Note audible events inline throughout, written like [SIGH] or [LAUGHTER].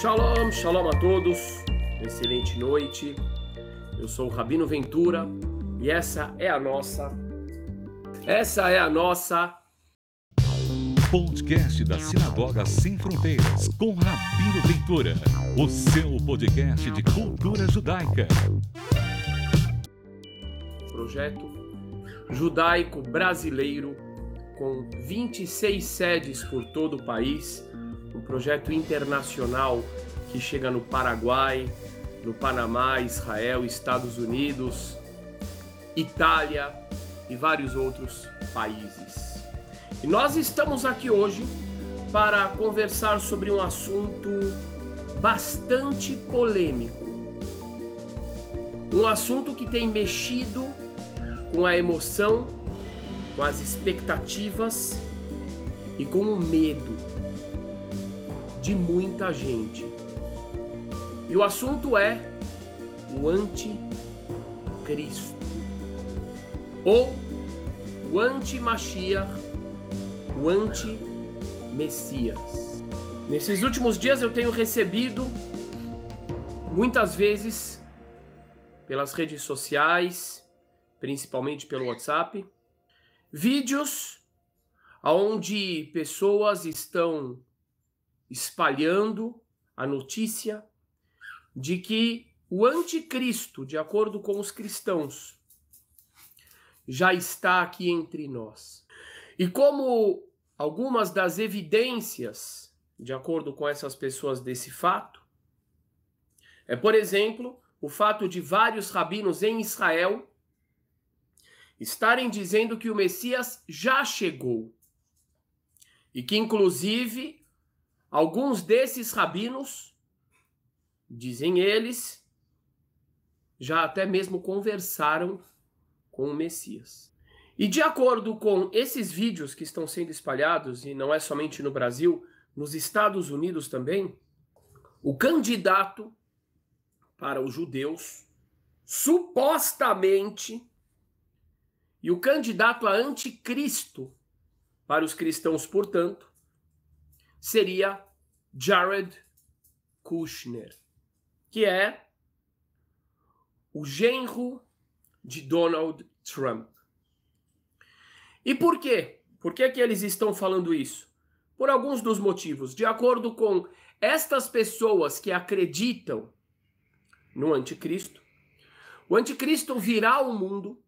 Shalom, shalom a todos. Excelente noite. Eu sou o Rabino Ventura e essa é a nossa essa é a nossa podcast da Sinagoga Sem Fronteiras com Rabino Ventura, o seu podcast de cultura judaica. Projeto judaico brasileiro com 26 sedes por todo o país, um projeto internacional que chega no Paraguai, no Panamá, Israel, Estados Unidos, Itália e vários outros países. E nós estamos aqui hoje para conversar sobre um assunto bastante polêmico. Um assunto que tem mexido com a emoção, com as expectativas e com o medo de muita gente. E o assunto é o anticristo ou o anti-Mashiach, o anti-Messias. Nesses últimos dias eu tenho recebido muitas vezes pelas redes sociais, principalmente pelo WhatsApp, vídeos onde pessoas estão espalhando a notícia de que o anticristo, de acordo com os cristãos, já está aqui entre nós. E como algumas das evidências, de acordo com essas pessoas desse fato, é, por exemplo, o fato de vários rabinos em Israel estarem dizendo que o Messias já chegou. E que, inclusive, alguns desses rabinos, dizem eles, já até mesmo conversaram com o Messias. E de acordo com esses vídeos que estão sendo espalhados, e não é somente no Brasil, nos Estados Unidos também, o candidato para os judeus supostamente e o candidato a anticristo para os cristãos, portanto, seria Jared Kushner, que é o genro de Donald Trump. E por quê? Por que, que eles estão falando isso? Por alguns dos motivos. De acordo com estas pessoas que acreditam no anticristo, o anticristo virá ao mundo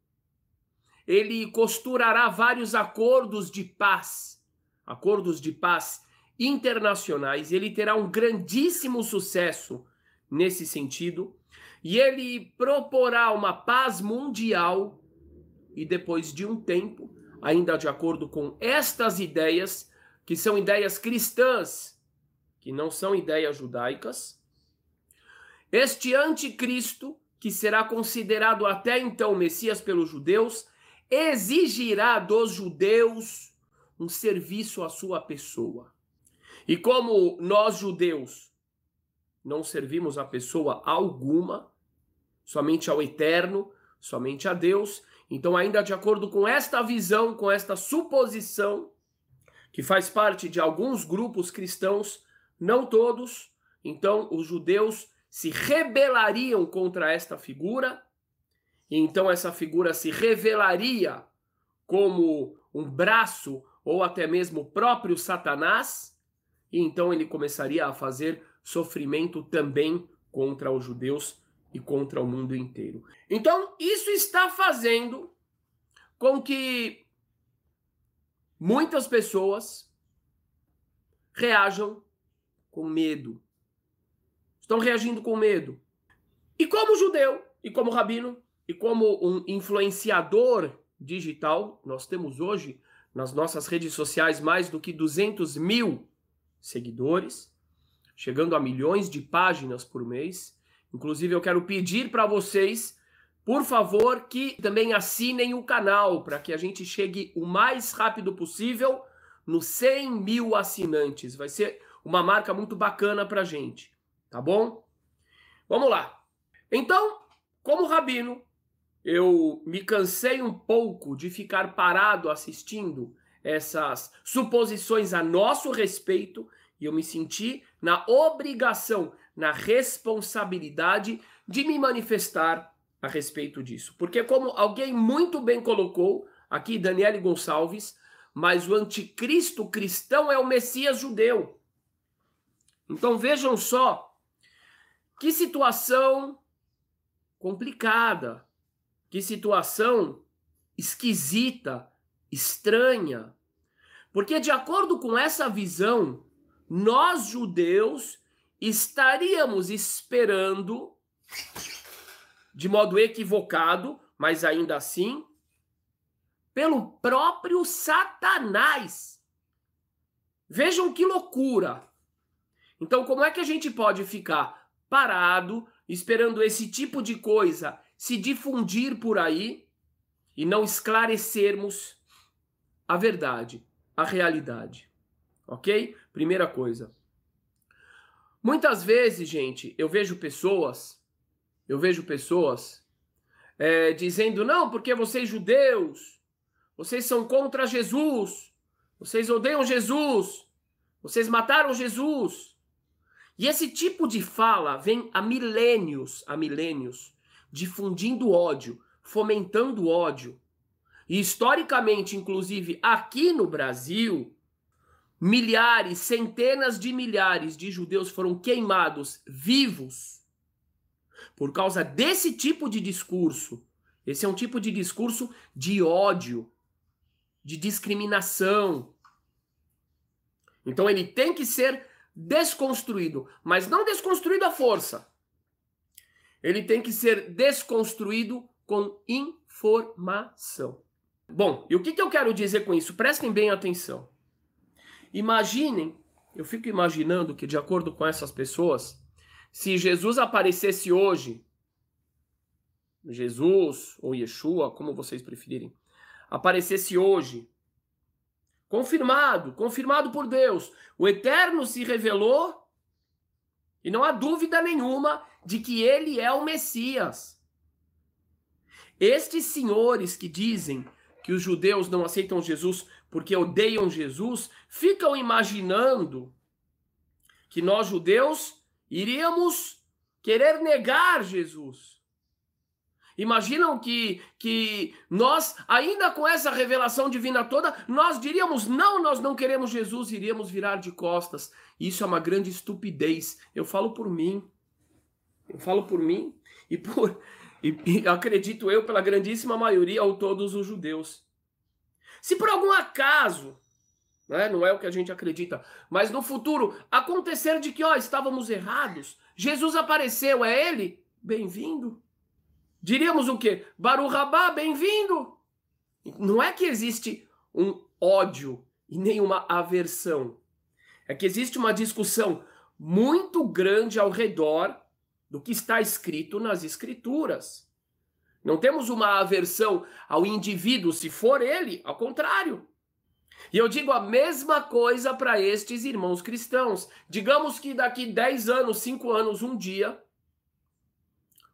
ele costurará vários acordos de paz, acordos de paz internacionais, ele terá um grandíssimo sucesso nesse sentido, e ele proporá uma paz mundial e depois de um tempo, ainda de acordo com estas ideias, que são ideias cristãs, que não são ideias judaicas, este anticristo, que será considerado até então Messias pelos judeus, exigirá dos judeus um serviço à sua pessoa. E como nós judeus não servimos a pessoa alguma, somente ao eterno, somente a Deus, então ainda de acordo com esta visão, com esta suposição, que faz parte de alguns grupos cristãos, não todos, então os judeus se rebelariam contra esta figura e então essa figura se revelaria como um braço ou até mesmo o próprio Satanás, e então ele começaria a fazer sofrimento também contra os judeus e contra o mundo inteiro. Então, isso está fazendo com que muitas pessoas reajam com medo. Estão reagindo com medo. E como judeu e como rabino, e como um influenciador digital, nós temos hoje nas nossas redes sociais mais do que 200 mil seguidores, chegando a milhões de páginas por mês. Inclusive, eu quero pedir para vocês, por favor, que também assinem o canal para que a gente chegue o mais rápido possível nos 100 mil assinantes. Vai ser uma marca muito bacana para gente, tá bom? Vamos lá. Então, como rabino, eu me cansei um pouco de ficar parado assistindo essas suposições a nosso respeito e eu me senti na obrigação, na responsabilidade de me manifestar a respeito disso. Porque, como alguém muito bem colocou, aqui Daniele Gonçalves, mas o anticristo cristão é o Messias judeu. Então vejam só que situação complicada, que situação esquisita, estranha. Porque, de acordo com essa visão, nós judeus estaríamos esperando, de modo equivocado, mas ainda assim, pelo próprio Satanás. Vejam que loucura! Então, como é que a gente pode ficar parado, esperando esse tipo de coisa se difundir por aí e não esclarecermos a verdade, a realidade? Ok? Primeira coisa. Muitas vezes, gente, eu vejo pessoas, eu vejo pessoas é, dizendo, não, porque vocês judeus, vocês são contra Jesus, vocês odeiam Jesus, vocês mataram Jesus. E esse tipo de fala vem há milênios, há milênios, difundindo ódio, fomentando ódio. Historicamente, inclusive aqui no Brasil, milhares, centenas de milhares de judeus foram queimados vivos por causa desse tipo de discurso. Esse é um tipo de discurso de ódio, de discriminação. Então ele tem que ser desconstruído, mas não desconstruído à força. Ele tem que ser desconstruído com informação. Bom, e o que, que eu quero dizer com isso? Prestem bem atenção. Imaginem, eu fico imaginando que, de acordo com essas pessoas, se Jesus aparecesse hoje, Jesus ou Yeshua, como vocês preferirem, aparecesse hoje, confirmado, confirmado por Deus, o Eterno se revelou e não há dúvida nenhuma de que ele é o Messias. Estes senhores que dizem que os judeus não aceitam Jesus porque odeiam Jesus, ficam imaginando que nós judeus iríamos querer negar Jesus. Imaginam que, que nós, ainda com essa revelação divina toda, nós diríamos: não, nós não queremos Jesus, iríamos virar de costas. Isso é uma grande estupidez. Eu falo por mim. Eu falo por mim e por. E, e acredito eu, pela grandíssima maioria, ou todos os judeus. Se por algum acaso, né, não é o que a gente acredita, mas no futuro acontecer de que ó, estávamos errados, Jesus apareceu, é ele? Bem-vindo. Diríamos o quê? Baruch Rabá, bem-vindo. Não é que existe um ódio e nenhuma aversão. É que existe uma discussão muito grande ao redor do que está escrito nas escrituras. Não temos uma aversão ao indivíduo, se for ele, ao contrário. E eu digo a mesma coisa para estes irmãos cristãos. Digamos que daqui 10 anos, 5 anos, um dia,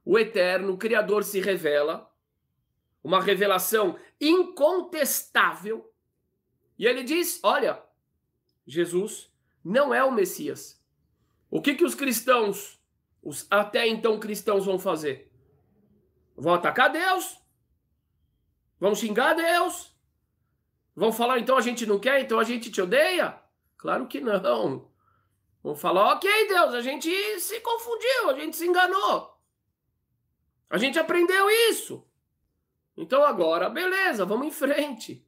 o Eterno, o Criador, se revela, uma revelação incontestável, e ele diz: Olha, Jesus não é o Messias. O que, que os cristãos, os até então cristãos, vão fazer? Vão atacar Deus. Vão xingar Deus. Vão falar, então a gente não quer, então a gente te odeia? Claro que não. Vão falar, ok, Deus, a gente se confundiu, a gente se enganou. A gente aprendeu isso. Então agora, beleza, vamos em frente.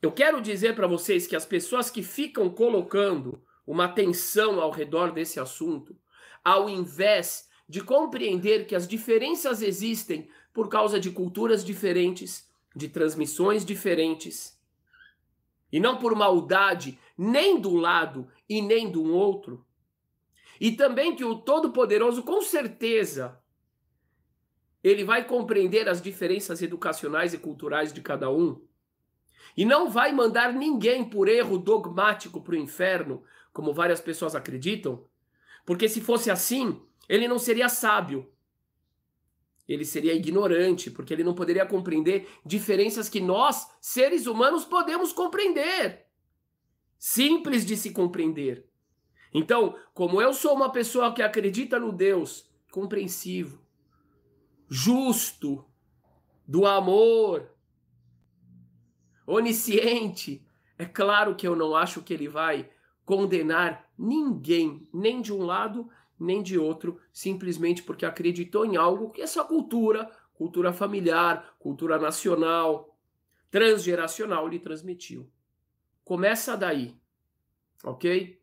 Eu quero dizer para vocês que as pessoas que ficam colocando uma tensão ao redor desse assunto, ao invés de compreender que as diferenças existem por causa de culturas diferentes, de transmissões diferentes, e não por maldade nem do lado e nem do outro. E também que o Todo-Poderoso, com certeza, ele vai compreender as diferenças educacionais e culturais de cada um. E não vai mandar ninguém por erro dogmático para o inferno, como várias pessoas acreditam, porque se fosse assim, ele não seria sábio. Ele seria ignorante, porque ele não poderia compreender diferenças que nós, seres humanos, podemos compreender. Simples de se compreender. Então, como eu sou uma pessoa que acredita no Deus compreensivo, justo, do amor, onisciente, é claro que eu não acho que ele vai condenar ninguém, nem de um lado, nem de outro, simplesmente porque acreditou em algo que essa cultura, cultura familiar, cultura nacional, transgeracional lhe transmitiu. Começa daí, ok?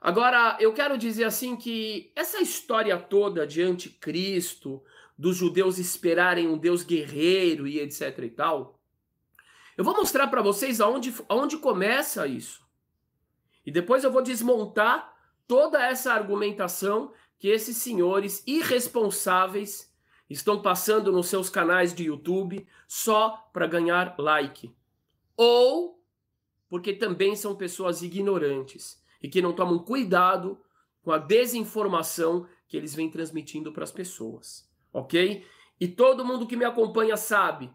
Agora, eu quero dizer assim que essa história toda de anticristo, dos judeus esperarem um Deus guerreiro e etc e tal, eu vou mostrar para vocês aonde, aonde começa isso. E depois eu vou desmontar toda essa argumentação que esses senhores irresponsáveis estão passando nos seus canais de YouTube só para ganhar like. Ou porque também são pessoas ignorantes e que não tomam cuidado com a desinformação que eles vêm transmitindo para as pessoas, ok? E todo mundo que me acompanha sabe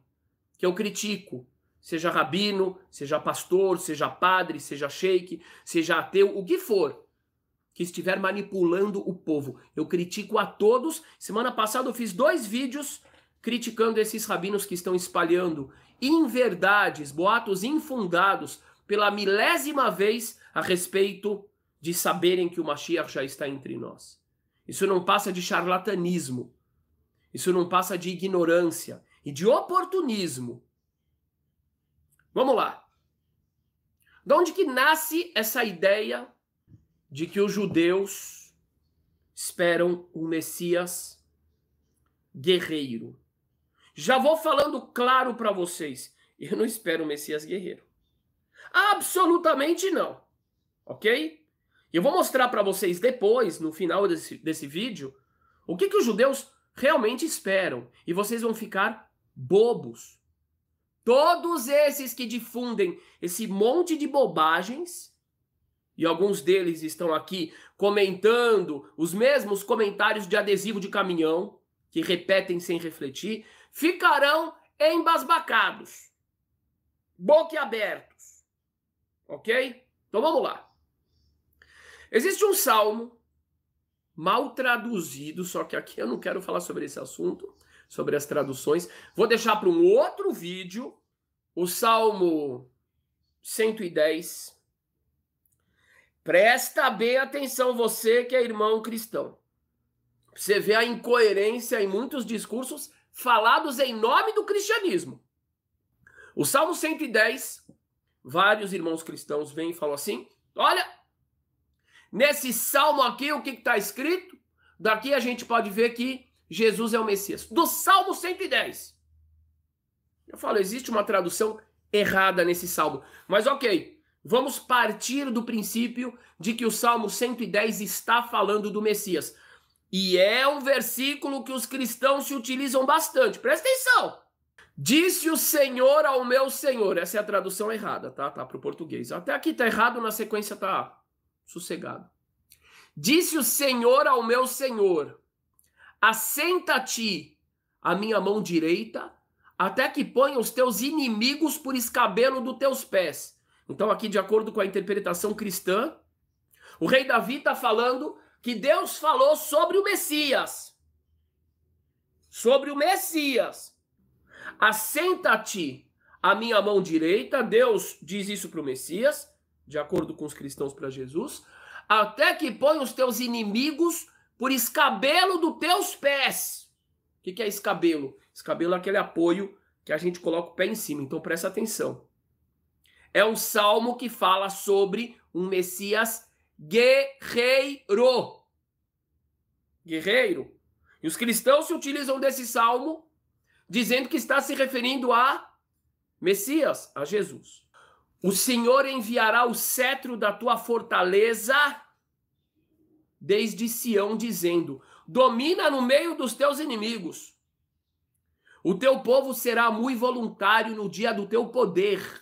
que eu critico, seja rabino, seja pastor, seja padre, seja sheik, seja ateu, o que for que estiver manipulando o povo. Eu critico a todos. Semana passada eu fiz dois vídeos criticando esses rabinos que estão espalhando inverdades, boatos infundados pela milésima vez a respeito de saberem que o Mashiach já está entre nós. Isso não passa de charlatanismo. Isso não passa de ignorância e de oportunismo. Vamos lá. De onde que nasce essa ideia de que os judeus esperam um Messias guerreiro. Já vou falando claro para vocês, eu não espero um Messias guerreiro. Absolutamente não. Ok? Eu vou mostrar para vocês depois, no final desse, desse vídeo, o que, que os judeus realmente esperam. E vocês vão ficar bobos. Todos esses que difundem esse monte de bobagens e alguns deles estão aqui comentando os mesmos comentários de adesivo de caminhão, que repetem sem refletir, ficarão embasbacados, boquiabertos. Ok? Então vamos lá. Existe um salmo mal traduzido, só que aqui eu não quero falar sobre esse assunto, sobre as traduções. Vou deixar para um outro vídeo o salmo 110 Presta bem atenção, você que é irmão cristão. Você vê a incoerência em muitos discursos falados em nome do cristianismo. O Salmo 110, vários irmãos cristãos vêm e falam assim: olha, nesse salmo aqui, o que está escrito? Daqui a gente pode ver que Jesus é o Messias. Do Salmo 110. Eu falo, existe uma tradução errada nesse salmo. Mas ok, Vamos partir do princípio de que o Salmo 110 está falando do Messias. E é um versículo que os cristãos se utilizam bastante. Presta atenção. Disse o Senhor ao meu Senhor. Essa é a tradução errada, tá? Tá para o português. Até aqui tá errado, na sequência tá sossegado. Disse o Senhor ao meu Senhor: Assenta-te a minha mão direita, até que ponha os teus inimigos por escabelo dos teus pés. Então, aqui, de acordo com a interpretação cristã, o rei Davi está falando que Deus falou sobre o Messias. Sobre o Messias. Assenta-te a minha mão direita. Deus diz isso para o Messias, de acordo com os cristãos para Jesus, até que põe os teus inimigos por escabelo dos teus pés. O que, que é escabelo? Escabelo é aquele apoio que a gente coloca o pé em cima. Então presta atenção. É um salmo que fala sobre um Messias guerreiro. Guerreiro. E os cristãos se utilizam desse salmo dizendo que está se referindo a Messias, a Jesus. O Senhor enviará o cetro da tua fortaleza desde Sião, dizendo: Domina no meio dos teus inimigos. O teu povo será muito voluntário no dia do teu poder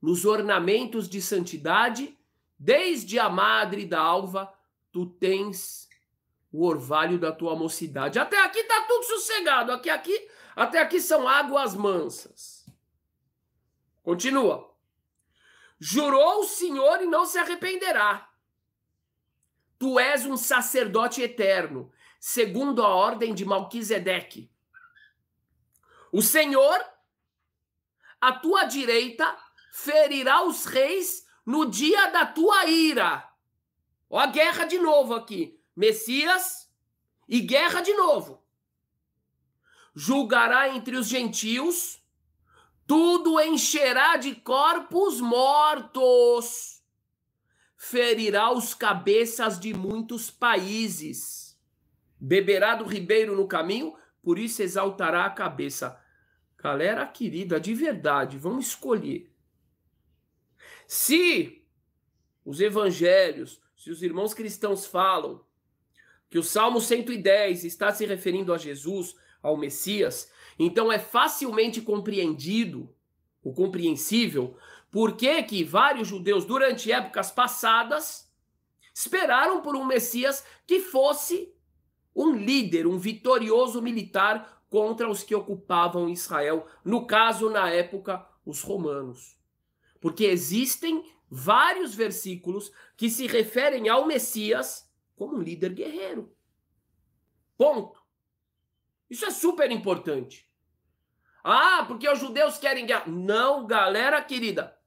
nos ornamentos de santidade, desde a madre da alva, tu tens o orvalho da tua mocidade. Até aqui tá tudo sossegado, aqui, aqui, até aqui são águas mansas. Continua. Jurou o Senhor e não se arrependerá. Tu és um sacerdote eterno, segundo a ordem de Malquisedeque. O Senhor, à tua direita, ferirá os reis no dia da tua ira. Ó a guerra de novo aqui. Messias e guerra de novo. Julgará entre os gentios, tudo encherá de corpos mortos. Ferirá os cabeças de muitos países. Beberá do ribeiro no caminho, por isso exaltará a cabeça. Galera querida, de verdade, vamos escolher. Se os evangelhos, se os irmãos cristãos falam que o Salmo 110 está se referindo a Jesus, ao Messias, então é facilmente compreendido, o compreensível, por que que vários judeus durante épocas passadas esperaram por um Messias que fosse um líder, um vitorioso militar contra os que ocupavam Israel, no caso, na época, os romanos. Porque existem vários versículos que se referem ao Messias como um líder guerreiro. Ponto. Isso é super importante. Ah, porque os judeus querem guerra. Não, galera querida.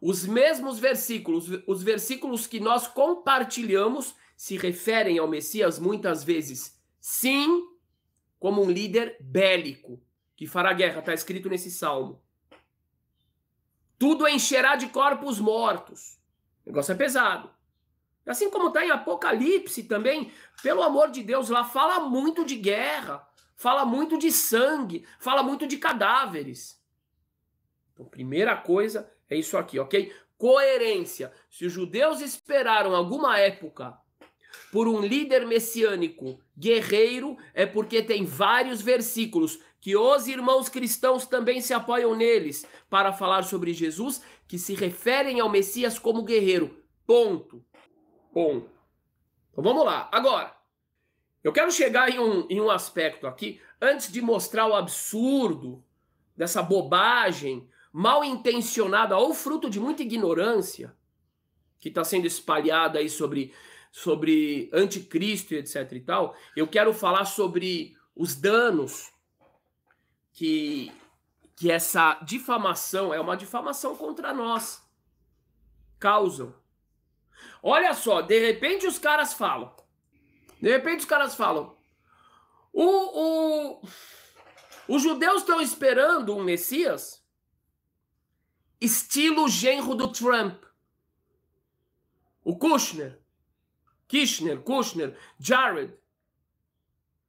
Os mesmos versículos, os versículos que nós compartilhamos, se referem ao Messias muitas vezes, sim, como um líder bélico que fará guerra, está escrito nesse salmo. Tudo encherá de corpos mortos. O negócio é pesado. Assim como está em Apocalipse também, pelo amor de Deus, lá fala muito de guerra, fala muito de sangue, fala muito de cadáveres. Então, primeira coisa é isso aqui, ok? Coerência. Se os judeus esperaram alguma época por um líder messiânico guerreiro, é porque tem vários versículos que os irmãos cristãos também se apoiam neles para falar sobre Jesus, que se referem ao Messias como guerreiro. Ponto. Ponto. Então vamos lá. Agora, eu quero chegar em um, em um aspecto aqui, antes de mostrar o absurdo dessa bobagem mal intencionada ou fruto de muita ignorância que está sendo espalhada aí sobre sobre anticristo e etc e tal, eu quero falar sobre os danos que, que essa difamação, é uma difamação contra nós, causam. Olha só, de repente os caras falam, de repente os caras falam, o, o, os judeus estão esperando um Messias estilo genro do Trump. O Kushner. Kirchner, Kushner, Jared.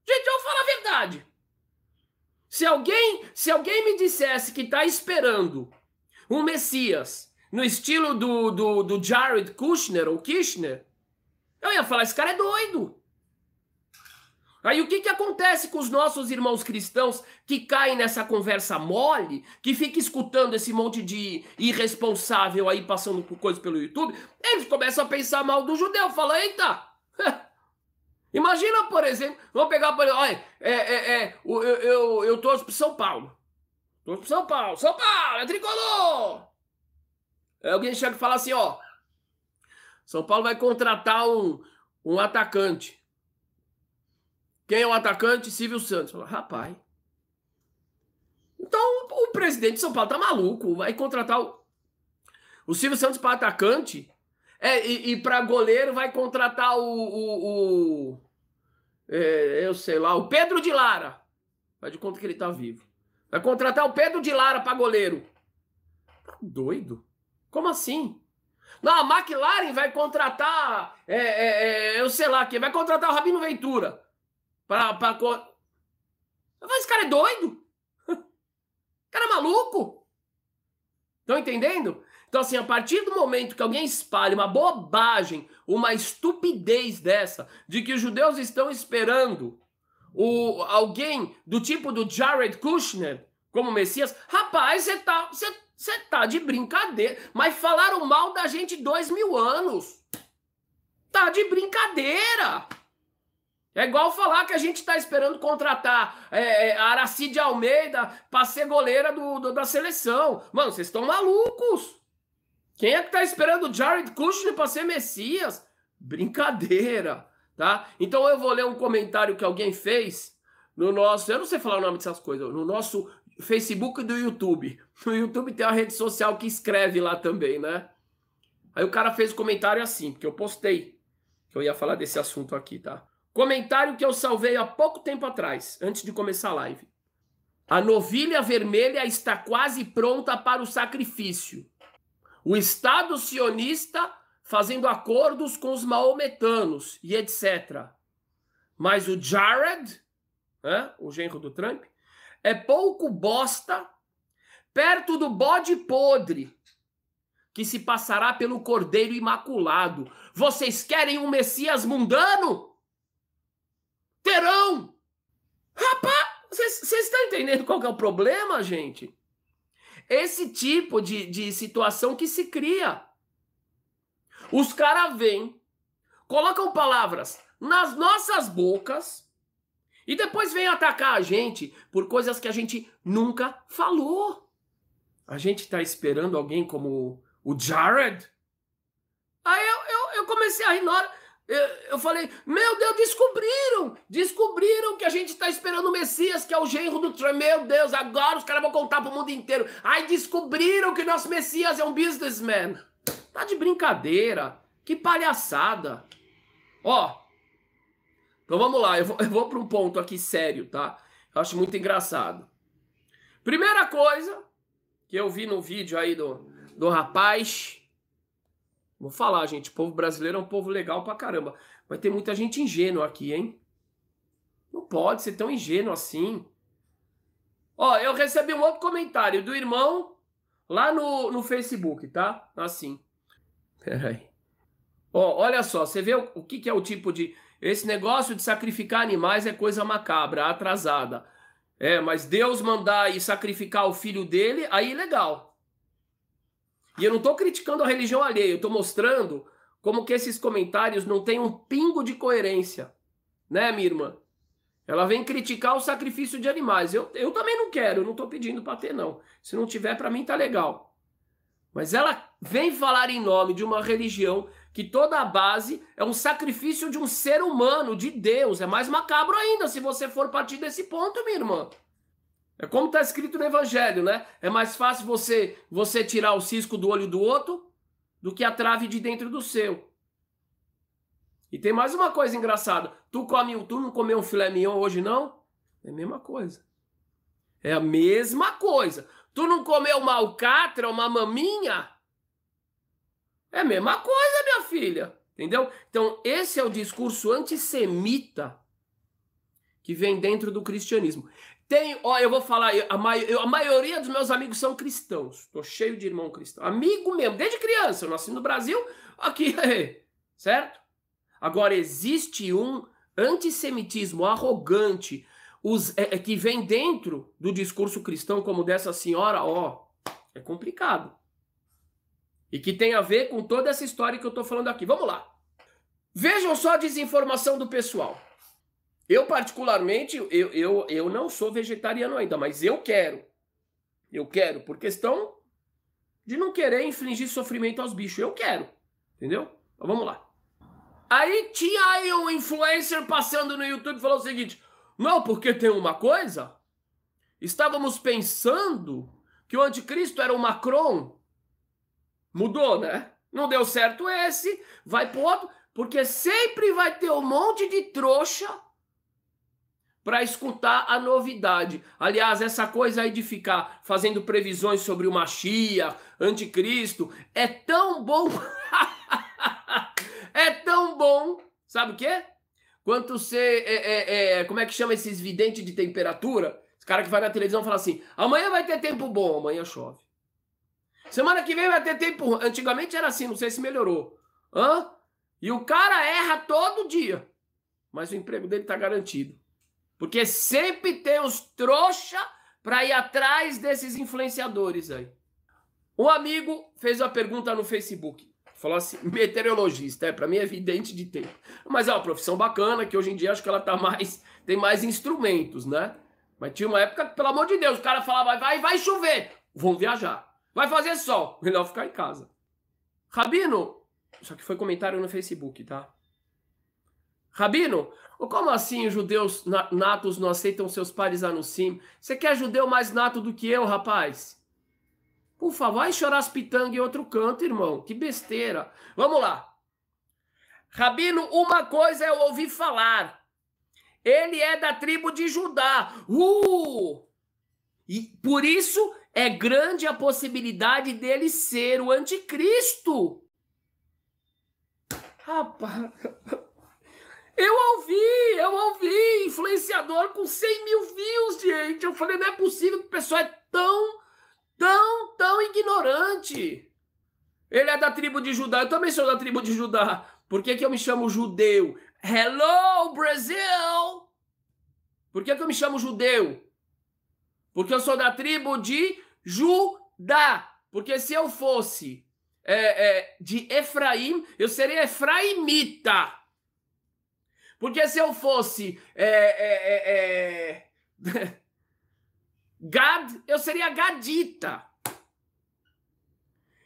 Gente, eu vou falar a verdade. Se alguém, se alguém me dissesse que está esperando um Messias no estilo do, do, do Jared Kushner ou Kirchner, eu ia falar, esse cara é doido. Aí o que, que acontece com os nossos irmãos cristãos que caem nessa conversa mole, que fica escutando esse monte de irresponsável aí passando por coisas pelo YouTube? Eles começam a pensar mal do judeu, fala, eita! [LAUGHS] Imagina, por exemplo, vamos pegar, por exemplo, olha, é, é, é, eu, eu, eu torço pro São Paulo. Torço pro São Paulo. São Paulo, é tricolor! Aí alguém chega e fala assim, ó, São Paulo vai contratar um, um atacante. Quem é o atacante? Silvio Santos. Rapaz. Então o presidente de São Paulo tá maluco. Vai contratar o, o Silvio Santos para atacante. É, e, e para goleiro vai contratar o. o, o é, eu sei lá, o Pedro de Lara. Faz de conta que ele tá vivo. Vai contratar o Pedro de Lara para goleiro. Tá doido? Como assim? Não, a McLaren vai contratar. É, é, é, eu sei lá, quem vai contratar o Rabino Ventura. Pra, pra... Esse cara é doido? [LAUGHS] cara é maluco? Estão entendendo? Então, assim, a partir do momento que alguém espalha uma bobagem, uma estupidez dessa, de que os judeus estão esperando o, alguém do tipo do Jared Kushner como Messias, rapaz, você tá, tá de brincadeira. Mas falaram mal da gente dois mil anos. Tá de brincadeira. É igual falar que a gente está esperando contratar é, é, a Aracide Almeida para ser goleira do, do, da seleção. Mano, vocês estão malucos. Quem é que tá esperando o Jared Kushner para ser Messias? Brincadeira, tá? Então eu vou ler um comentário que alguém fez no nosso, eu não sei falar o nome dessas coisas, no nosso Facebook do YouTube. No YouTube tem uma rede social que escreve lá também, né? Aí o cara fez o um comentário assim, porque eu postei que eu ia falar desse assunto aqui, tá? Comentário que eu salvei há pouco tempo atrás, antes de começar a live. A novilha vermelha está quase pronta para o sacrifício. O Estado sionista fazendo acordos com os maometanos e etc. Mas o Jared, né, o genro do Trump, é pouco bosta perto do bode podre que se passará pelo Cordeiro Imaculado. Vocês querem um Messias mundano? Terão! Rapaz, vocês estão entendendo qual é o problema, gente? Esse tipo de, de situação que se cria. Os caras vêm, colocam palavras nas nossas bocas e depois vêm atacar a gente por coisas que a gente nunca falou. A gente está esperando alguém como o Jared? Aí eu, eu, eu comecei a rir na hora. Eu, falei, meu Deus, descobriram! Descobriram que a gente está esperando o Messias, que é o genro do Trump. Meu Deus, agora os caras vão contar pro mundo inteiro. Aí descobriram que nosso Messias é um businessman. Tá de brincadeira. Que palhaçada. Ó. Então vamos lá, eu vou, vou para um ponto aqui sério, tá? Eu acho muito engraçado. Primeira coisa que eu vi no vídeo aí do, do rapaz. Vou falar, gente, o povo brasileiro é um povo legal pra caramba. Mas tem muita gente ingênua aqui, hein? Não pode ser tão ingênuo assim. Ó, eu recebi um outro comentário do irmão lá no, no Facebook, tá? Assim. [LAUGHS] Peraí. Ó, olha só, você vê o, o que, que é o tipo de. Esse negócio de sacrificar animais é coisa macabra, atrasada. É, mas Deus mandar e sacrificar o filho dele, aí legal. E eu não estou criticando a religião alheia, eu estou mostrando como que esses comentários não têm um pingo de coerência. Né, minha irmã? Ela vem criticar o sacrifício de animais. Eu, eu também não quero, eu não estou pedindo para ter, não. Se não tiver, para mim tá legal. Mas ela vem falar em nome de uma religião que toda a base é um sacrifício de um ser humano, de Deus. É mais macabro ainda se você for partir desse ponto, minha irmã. É como está escrito no Evangelho, né? É mais fácil você você tirar o cisco do olho do outro do que a trave de dentro do seu. E tem mais uma coisa engraçada. Tu, come, tu não comeu um filé mignon hoje, não? É a mesma coisa. É a mesma coisa. Tu não comeu uma alcatra, uma maminha? É a mesma coisa, minha filha. Entendeu? Então, esse é o discurso antissemita que vem dentro do cristianismo. Tem, ó, eu vou falar, a, a maioria dos meus amigos são cristãos. Tô cheio de irmão cristão. Amigo mesmo, desde criança. Eu nasci no Brasil, aqui, [LAUGHS] certo? Agora, existe um antissemitismo arrogante os, é, é, que vem dentro do discurso cristão, como dessa senhora, ó, é complicado. E que tem a ver com toda essa história que eu tô falando aqui. Vamos lá. Vejam só a desinformação do pessoal. Eu, particularmente, eu, eu, eu não sou vegetariano ainda, mas eu quero. Eu quero, por questão de não querer infligir sofrimento aos bichos. Eu quero. Entendeu? Então, vamos lá. Aí tinha aí um influencer passando no YouTube falou o seguinte: Não, porque tem uma coisa. Estávamos pensando que o anticristo era o Macron. Mudou, né? Não deu certo esse, vai pro outro, porque sempre vai ter um monte de trouxa para escutar a novidade. Aliás, essa coisa aí de ficar fazendo previsões sobre o Machia, anticristo, é tão bom. [LAUGHS] é tão bom. Sabe o quê? Quanto você. É, é, é, como é que chama esses videntes de temperatura? Esse cara que vai na televisão fala assim: amanhã vai ter tempo bom, amanhã chove. Semana que vem vai ter tempo. Antigamente era assim, não sei se melhorou. Hã? E o cara erra todo dia. Mas o emprego dele está garantido. Porque sempre tem os trouxa para ir atrás desses influenciadores aí. Um amigo fez uma pergunta no Facebook. Falou assim, [LAUGHS] meteorologista, é, para mim é evidente de tempo. Mas é uma profissão bacana, que hoje em dia acho que ela tá mais, tem mais instrumentos, né? Mas tinha uma época, pelo amor de Deus, o cara falava, vai, vai chover, vão viajar. Vai fazer sol, [LAUGHS] melhor ficar em casa. Rabino, Isso aqui foi comentário no Facebook, tá? Rabino, como assim os judeus natos não aceitam seus pares anusim? Você quer judeu mais nato do que eu, rapaz? Por favor, vai chorar as pitangas em outro canto, irmão. Que besteira. Vamos lá. Rabino, uma coisa eu ouvi falar. Ele é da tribo de Judá. Uh! E por isso é grande a possibilidade dele ser o anticristo. Rapaz, eu ouvi, eu ouvi, influenciador com 100 mil views, gente. Eu falei, não é possível que o pessoal é tão, tão, tão ignorante. Ele é da tribo de Judá, eu também sou da tribo de Judá. Por que, que eu me chamo judeu? Hello, Brasil! Por que, que eu me chamo judeu? Porque eu sou da tribo de Judá. Porque se eu fosse é, é, de Efraim, eu seria Efraimita. Porque se eu fosse é, é, é, é [LAUGHS] Gad, eu seria Gadita.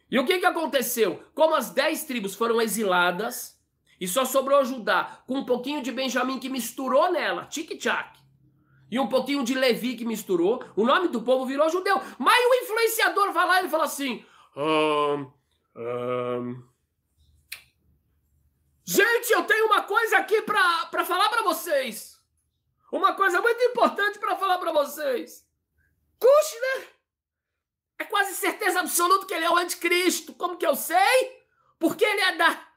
E o que, que aconteceu? Como as dez tribos foram exiladas e só sobrou Judá com um pouquinho de Benjamim que misturou nela, tic-tac, e um pouquinho de Levi que misturou, o nome do povo virou judeu. Mas o influenciador vai lá e fala assim: um, um, Gente, eu tenho uma coisa aqui para falar para vocês. Uma coisa muito importante para falar para vocês. Kushner é quase certeza absoluta que ele é o anticristo. Como que eu sei? Porque ele é da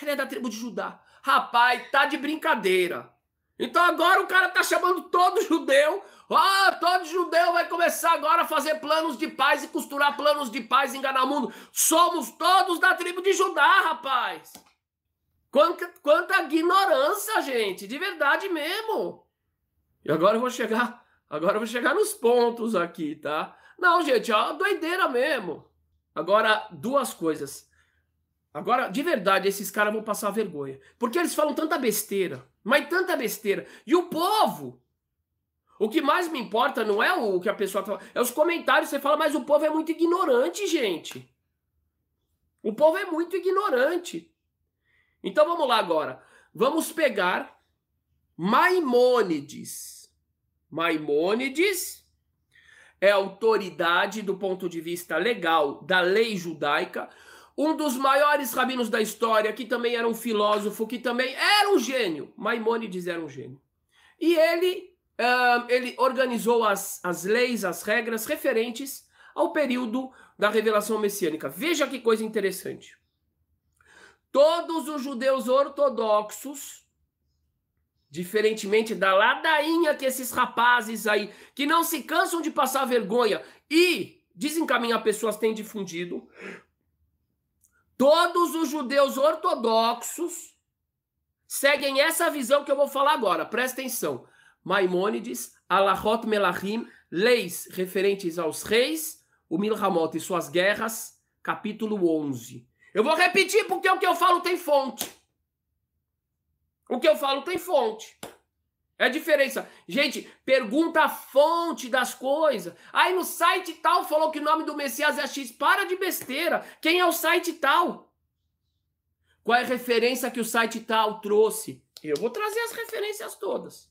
ele é da tribo de Judá. Rapaz, tá de brincadeira. Então agora o cara tá chamando todo judeu. Ah, todo judeu vai começar agora a fazer planos de paz e costurar planos de paz e enganar o mundo. Somos todos da tribo de Judá, rapaz. Quanta, quanta ignorância, gente, de verdade mesmo. E agora eu vou chegar, agora eu vou chegar nos pontos aqui, tá? Não, gente, ó, doideira mesmo. Agora, duas coisas. Agora, de verdade, esses caras vão passar vergonha. Porque eles falam tanta besteira, mas tanta besteira. E o povo, o que mais me importa não é o que a pessoa fala, é os comentários. Você fala, mas o povo é muito ignorante, gente. O povo é muito ignorante. Então vamos lá agora. Vamos pegar Maimônides. Maimônides é autoridade do ponto de vista legal da lei judaica um dos maiores rabinos da história, que também era um filósofo, que também era um gênio. Maimônides era um gênio. E ele, ele organizou as, as leis, as regras referentes ao período da revelação messiânica. Veja que coisa interessante. Todos os judeus ortodoxos, diferentemente da ladainha que esses rapazes aí, que não se cansam de passar vergonha e desencaminhar pessoas têm difundido, Todos os judeus ortodoxos seguem essa visão que eu vou falar agora. Presta atenção. Maimônides, Alahot Melahim, leis referentes aos reis, o Milhamot e suas guerras, capítulo 11. Eu vou repetir porque o que eu falo tem fonte. O que eu falo tem fonte. É a diferença. Gente, pergunta a fonte das coisas. Aí no site tal falou que o nome do Messias é X. Para de besteira. Quem é o site tal? Qual é a referência que o site tal trouxe? Eu vou trazer as referências todas.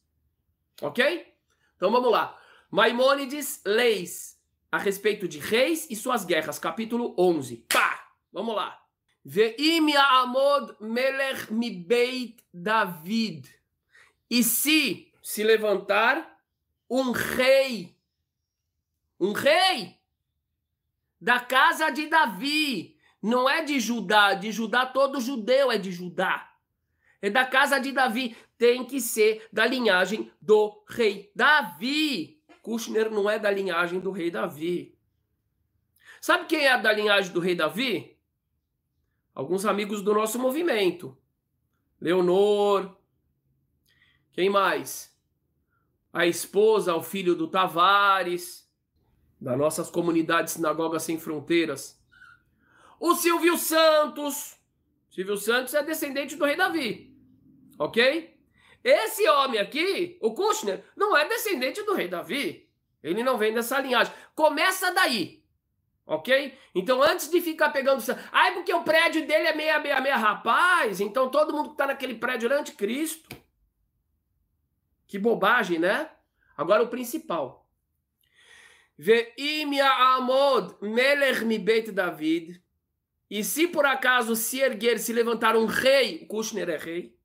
Ok? Então vamos lá. Maimônides, leis a respeito de reis e suas guerras, capítulo 11. Pá! Vamos lá. Ve'im ya'amod melech mi beit David. E se se levantar um rei, um rei da casa de Davi, não é de Judá, de Judá todo judeu é de Judá. É da casa de Davi, tem que ser da linhagem do rei Davi. Kushner não é da linhagem do rei Davi. Sabe quem é da linhagem do rei Davi? Alguns amigos do nosso movimento. Leonor, quem mais? A esposa, o filho do Tavares, das nossas comunidades Sinagogas Sem Fronteiras. O Silvio Santos. Silvio Santos é descendente do rei Davi. Ok? Esse homem aqui, o Kushner, não é descendente do rei Davi. Ele não vem dessa linhagem. Começa daí. Ok? Então, antes de ficar pegando. Ai, porque o prédio dele é meia, meia, meia. Rapaz, então todo mundo que está naquele prédio é anticristo. Que bobagem, né? Agora o principal. Ve'im amod melech mi David. E se por acaso se erguer, se levantar um rei, Kushner é rei.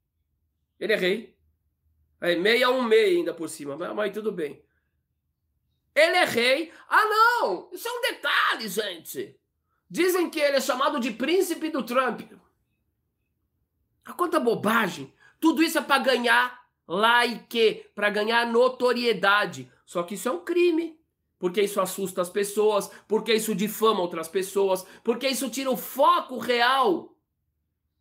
Ele é rei. É meia um meia ainda por cima, mas, mas tudo bem. Ele é rei. Ah, não! Isso é um detalhe, gente. Dizem que ele é chamado de príncipe do Trump. A quanta bobagem. Tudo isso é para ganhar like, para ganhar notoriedade. Só que isso é um crime. Porque isso assusta as pessoas, porque isso difama outras pessoas, porque isso tira o foco real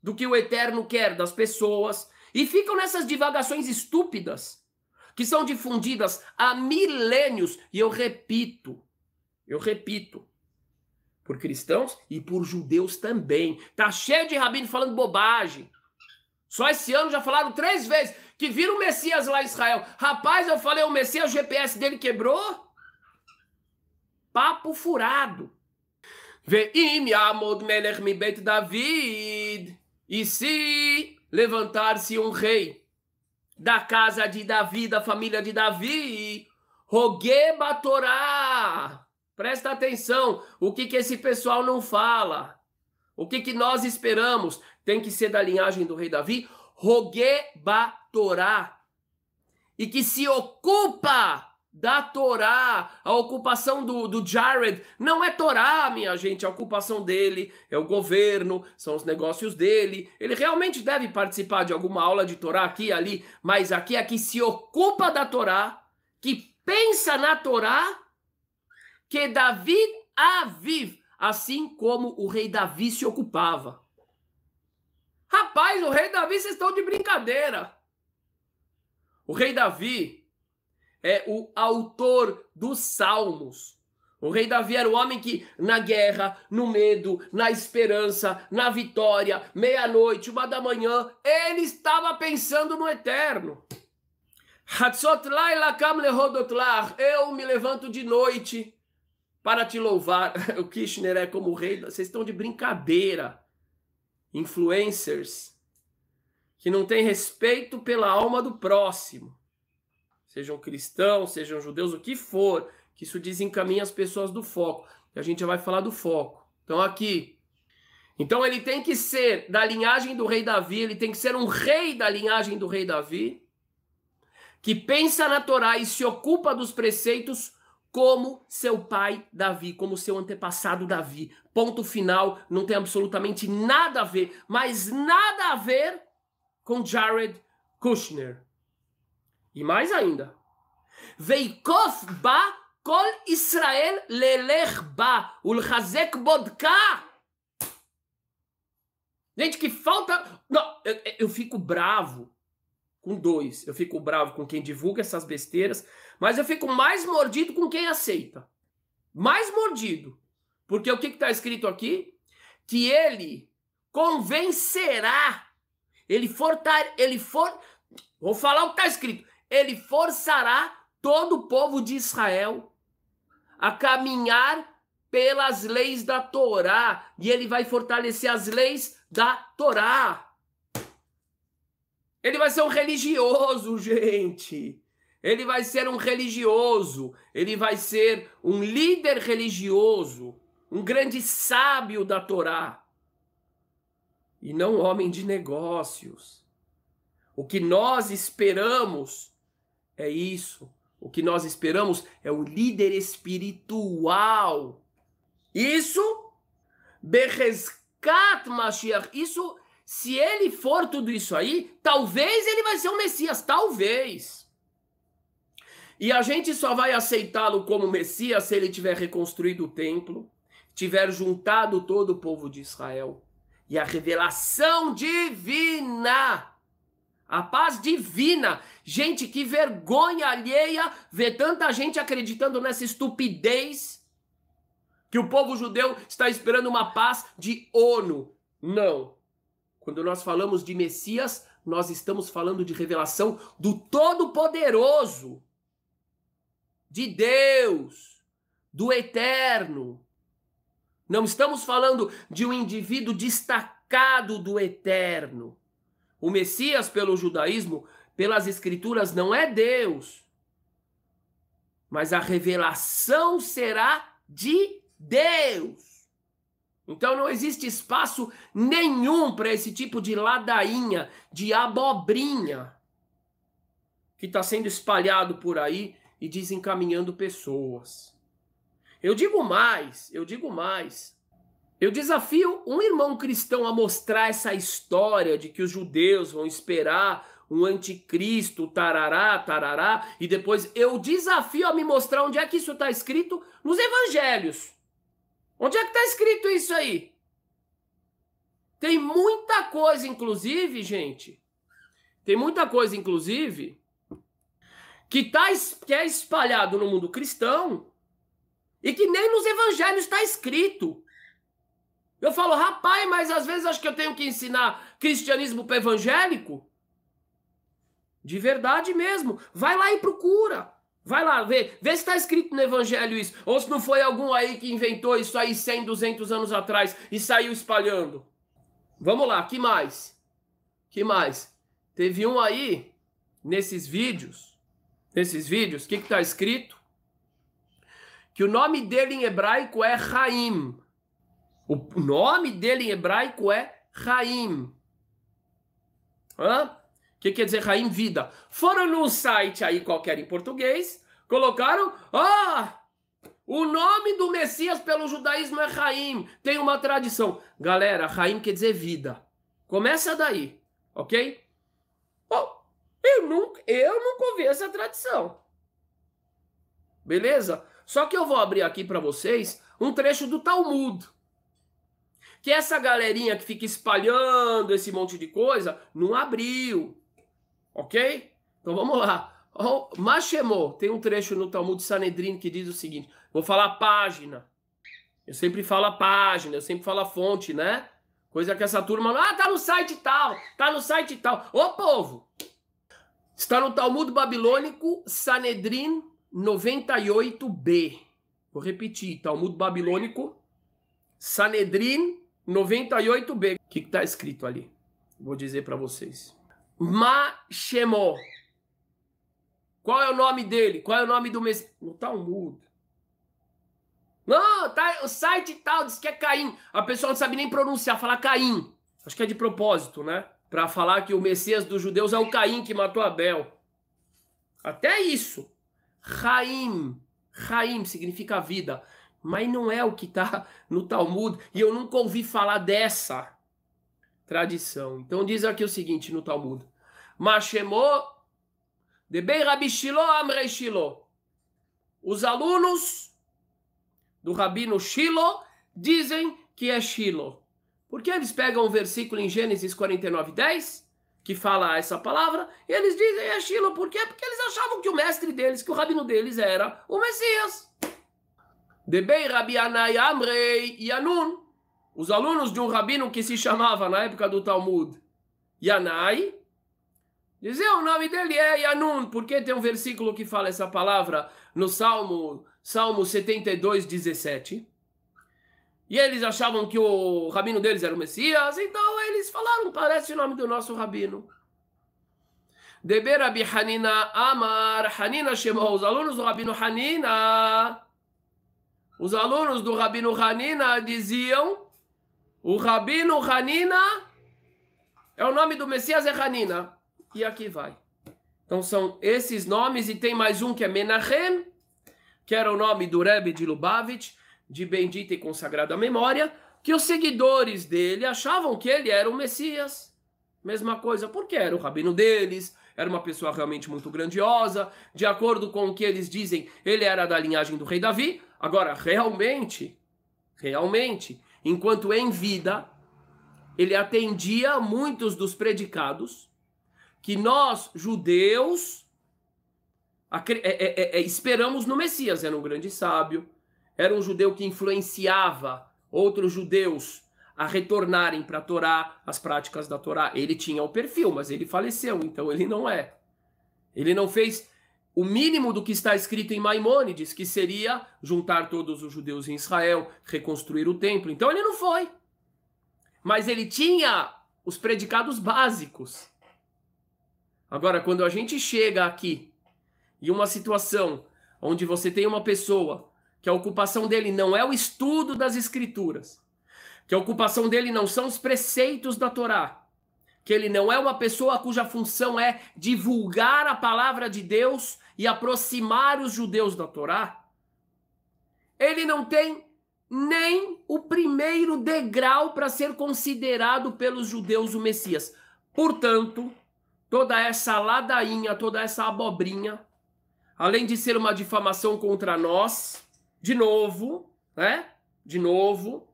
do que o eterno quer das pessoas e ficam nessas divagações estúpidas que são difundidas há milênios, e eu repito, eu repito, por cristãos e por judeus também. Tá cheio de rabino falando bobagem. Só esse ano já falaram três vezes que viram o Messias lá em Israel. Rapaz, eu falei, o Messias, o GPS dele quebrou? Papo furado. Ve'im Amod melech mi bet David. E se levantar-se um rei da casa de Davi, da família de Davi, Rogueba Torá. Presta atenção, o que, que esse pessoal não fala? O que, que nós esperamos? Tem que ser da linhagem do rei Davi, Rogueba Torá. E que se ocupa da Torá, a ocupação do, do Jared não é Torá, minha gente, a ocupação dele é o governo, são os negócios dele. Ele realmente deve participar de alguma aula de Torá aqui ali, mas aqui é que se ocupa da Torá, que pensa na Torá, que David aviv, assim como o rei Davi se ocupava. Rapaz, o rei Davi, vocês estão de brincadeira. O rei Davi, é o autor dos salmos. O rei Davi era o homem que, na guerra, no medo, na esperança, na vitória, meia-noite, uma da manhã, ele estava pensando no eterno. Eu me levanto de noite para te louvar. [LAUGHS] O Kirchner é como o rei. Vocês estão de brincadeira. Influencers que não têm respeito pela alma do próximo sejam cristãos, sejam judeus, o que for, que isso desencaminha as pessoas do foco. E a gente já vai falar do foco. Então aqui, então ele tem que ser da linhagem do rei Davi, ele tem que ser um rei da linhagem do rei Davi, que pensa na Torá e se ocupa dos preceitos como seu pai Davi, como seu antepassado Davi. Ponto final, não tem absolutamente nada a ver, mas nada a ver com Jared Kushner. E mais ainda. Veikof ba kol Israel lelech ba ulchazek bodka. Gente, que falta... Não, eu, eu fico bravo com dois. Eu fico bravo com quem divulga essas besteiras, mas eu fico mais mordido com quem aceita. Mais mordido. Porque o que está escrito aqui? Que ele convencerá, ele for, ele for, vou falar o que está escrito, ele forçará todo o povo de Israel a caminhar pelas leis da Torá e ele vai fortalecer as leis da Torá. Ele vai ser um religioso, [LAUGHS] gente. Ele vai ser um religioso, ele vai ser um líder religioso, um grande sábio da Torá. E não um homem de negócios. O que nós esperamos é isso. O que nós esperamos é o líder espiritual. Isso, Berreskat Mashiach, isso, se ele for tudo isso aí, talvez ele vai ser o Messias, talvez. E a gente só vai aceitá-lo como Messias se ele tiver reconstruído o templo, tiver juntado todo o povo de Israel. E a revelação divina a paz divina. Gente, que vergonha alheia ver tanta gente acreditando nessa estupidez que o povo judeu está esperando uma paz de ONU. Não. Quando nós falamos de Messias, nós estamos falando de revelação do Todo-Poderoso, de Deus, do Eterno. Não estamos falando de um indivíduo destacado do eterno. O Messias, pelo judaísmo, pelas escrituras, não é Deus. Mas a revelação será de Deus. Então não existe espaço nenhum para esse tipo de ladainha, de abobrinha que está sendo espalhado por aí e desencaminhando pessoas. Eu digo mais, eu digo mais. Eu desafio um irmão cristão a mostrar essa história de que os judeus vão esperar um anticristo, tarará, tarará, e depois eu desafio a me mostrar onde é que isso está escrito nos evangelhos. Onde é que está escrito isso aí? Tem muita coisa, inclusive, gente. Tem muita coisa, inclusive, que, tá, que é espalhado no mundo cristão e que nem nos evangelhos está escrito. Eu falo, rapaz, mas às vezes acho que eu tenho que ensinar cristianismo para evangélico. De verdade mesmo. Vai lá e procura. Vai lá, vê, vê se está escrito no evangelho isso. Ou se não foi algum aí que inventou isso aí 100, 200 anos atrás e saiu espalhando. Vamos lá, que mais? Que mais? Teve um aí, nesses vídeos, nesses vídeos, o que está escrito? Que o nome dele em hebraico é Raim. O nome dele em hebraico é Raim. Hã? O que quer dizer Raim? Vida. Foram num site aí qualquer em português, colocaram, ah, o nome do Messias pelo judaísmo é Raim. Tem uma tradição. Galera, Raim quer dizer vida. Começa daí, ok? Oh, eu nunca, eu nunca ouvi essa tradição. Beleza? Só que eu vou abrir aqui para vocês um trecho do Talmud. Que essa galerinha que fica espalhando esse monte de coisa não abriu. Ok? Então vamos lá. Machemô, tem um trecho no Talmud Sanedrin que diz o seguinte: vou falar página. Eu sempre falo a página, eu sempre falo a fonte, né? Coisa que essa turma. Ah, tá no site tal, tá no site tal. Ô povo, Está no Talmud Babilônico, Sanedrin 98b. Vou repetir, Talmud Babilônico, Sanedrin 98b. O que está escrito ali? Vou dizer para vocês. Mashemó. Qual é o nome dele? Qual é o nome do mês? No Talmud. Não, tá, o site tal diz que é Caim. A pessoa não sabe nem pronunciar, falar Caim. Acho que é de propósito, né? para falar que o Messias dos judeus é o Caim que matou Abel. Até isso. Raim. Raim significa vida. Mas não é o que está no Talmud. E eu nunca ouvi falar dessa tradição. Então diz aqui o seguinte no Talmud. Mashemó de Ben Rabi Amrei Shilo. Os alunos do Rabino Shilo dizem que é Shilo. Porque eles pegam um versículo em Gênesis 49, 10, que fala essa palavra, e eles dizem é Shilo. Por quê? Porque eles achavam que o mestre deles, que o rabino deles era o Messias. Debei Rabi Anai Amrei Yanun. Os alunos de um rabino que se chamava na época do Talmud Yanai, diziam o nome dele é Yanun, porque tem um versículo que fala essa palavra no Salmo, Salmo 72, 17. E eles achavam que o rabino deles era o Messias, então eles falaram, parece o nome do nosso rabino. Deber Rabi Hanina Amar, Hanina chamou os alunos do rabino Hanina. Os alunos do rabino Hanina diziam, o rabino Hanina é o nome do Messias é Hanina. E aqui vai. Então são esses nomes e tem mais um que é Menachem, que era o nome do Rebbe de Lubavitch, de bendita e consagrada memória, que os seguidores dele achavam que ele era o Messias. Mesma coisa, porque era o rabino deles, era uma pessoa realmente muito grandiosa, de acordo com o que eles dizem, ele era da linhagem do rei Davi. Agora, realmente, realmente, enquanto em vida, ele atendia muitos dos predicados que nós, judeus, é, é, é, esperamos no Messias. Era um grande sábio, era um judeu que influenciava outros judeus a retornarem para a Torá, as práticas da Torá. Ele tinha o perfil, mas ele faleceu, então ele não é. Ele não fez o mínimo do que está escrito em Maimônides, que seria juntar todos os judeus em Israel, reconstruir o templo. Então ele não foi. Mas ele tinha os predicados básicos. Agora, quando a gente chega aqui em uma situação onde você tem uma pessoa que a ocupação dele não é o estudo das escrituras, que a ocupação dele não são os preceitos da Torá, que ele não é uma pessoa cuja função é divulgar a palavra de Deus e aproximar os judeus da Torá, ele não tem nem o primeiro degrau para ser considerado pelos judeus o Messias. Portanto, toda essa ladainha, toda essa abobrinha, além de ser uma difamação contra nós, de novo, né? De novo,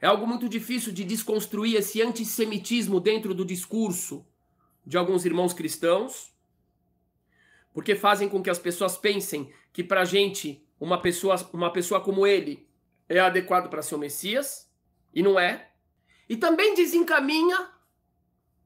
é algo muito difícil de desconstruir esse antissemitismo dentro do discurso de alguns irmãos cristãos, porque fazem com que as pessoas pensem que para gente uma pessoa, uma pessoa como ele é adequado para ser o Messias, e não é. E também desencaminha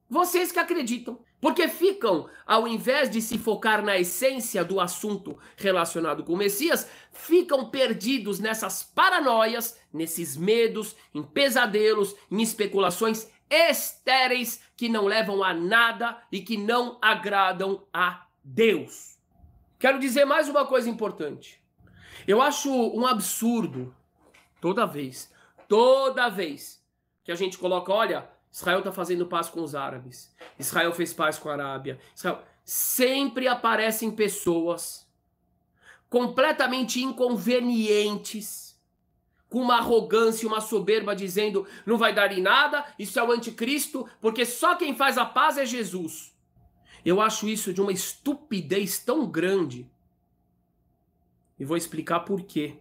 vocês que acreditam. Porque ficam, ao invés de se focar na essência do assunto relacionado com o Messias, ficam perdidos nessas paranoias, nesses medos, em pesadelos, em especulações estéreis que não levam a nada e que não agradam a Deus. Quero dizer mais uma coisa importante. Eu acho um absurdo toda vez, toda vez que a gente coloca, olha, Israel está fazendo paz com os árabes. Israel fez paz com a Arábia. Israel... Sempre aparecem pessoas completamente inconvenientes, com uma arrogância, uma soberba, dizendo não vai dar em nada, isso é o anticristo, porque só quem faz a paz é Jesus. Eu acho isso de uma estupidez tão grande. E vou explicar por quê.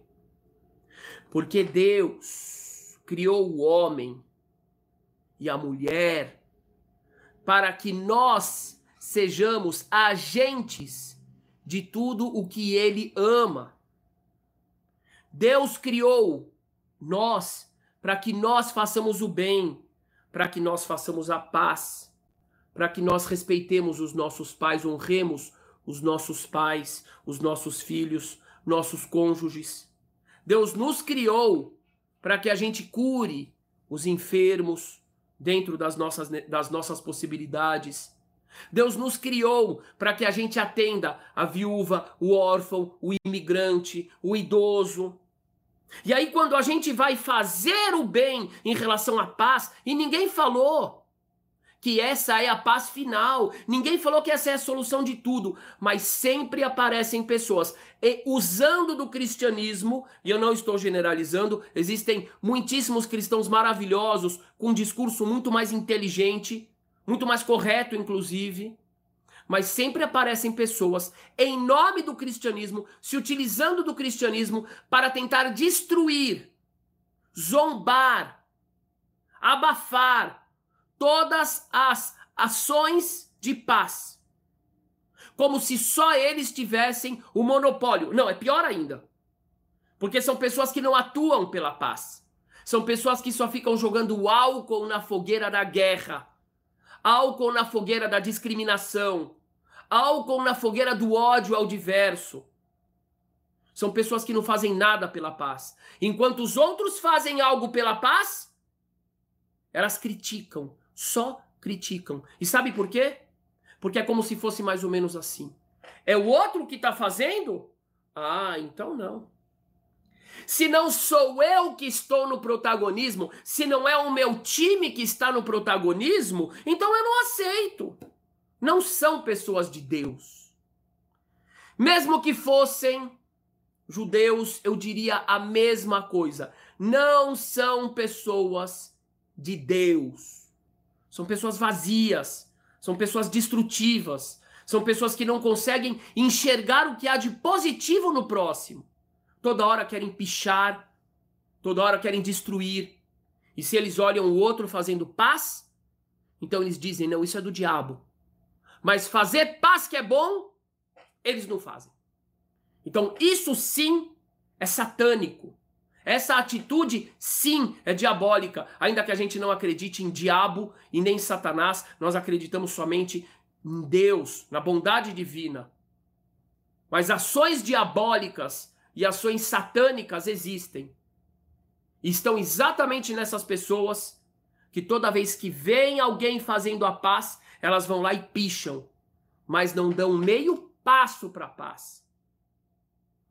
Porque Deus criou o homem e a mulher, para que nós sejamos agentes de tudo o que ele ama. Deus criou nós para que nós façamos o bem, para que nós façamos a paz, para que nós respeitemos os nossos pais, honremos os nossos pais, os nossos filhos, nossos cônjuges. Deus nos criou para que a gente cure os enfermos, dentro das nossas, das nossas possibilidades. Deus nos criou para que a gente atenda a viúva, o órfão, o imigrante, o idoso. E aí, quando a gente vai fazer o bem em relação à paz, e ninguém falou que essa é a paz final. Ninguém falou que essa é a solução de tudo, mas sempre aparecem pessoas e usando do cristianismo, e eu não estou generalizando, existem muitíssimos cristãos maravilhosos com um discurso muito mais inteligente, muito mais correto inclusive, mas sempre aparecem pessoas em nome do cristianismo, se utilizando do cristianismo para tentar destruir, zombar, abafar todas as ações de paz. Como se só eles tivessem o monopólio. Não, é pior ainda. Porque são pessoas que não atuam pela paz. São pessoas que só ficam jogando álcool na fogueira da guerra, álcool na fogueira da discriminação, álcool na fogueira do ódio ao diverso. São pessoas que não fazem nada pela paz. Enquanto os outros fazem algo pela paz, elas criticam, só criticam. E sabe por quê? Porque é como se fosse mais ou menos assim. É o outro que está fazendo? Ah, então não. Se não sou eu que estou no protagonismo, se não é o meu time que está no protagonismo, então eu não aceito. Não são pessoas de Deus. Mesmo que fossem judeus, eu diria a mesma coisa. Não são pessoas de Deus. São pessoas vazias, são pessoas destrutivas, são pessoas que não conseguem enxergar o que há de positivo no próximo. Toda hora querem pichar, toda hora querem destruir. E se eles olham o outro fazendo paz, então eles dizem: não, isso é do diabo. Mas fazer paz que é bom, eles não fazem. Então isso sim é satânico. Essa atitude, sim, é diabólica. Ainda que a gente não acredite em diabo e nem em Satanás, nós acreditamos somente em Deus, na bondade divina. Mas ações diabólicas e ações satânicas existem. E estão exatamente nessas pessoas que toda vez que vem alguém fazendo a paz, elas vão lá e picham, mas não dão meio passo para a paz.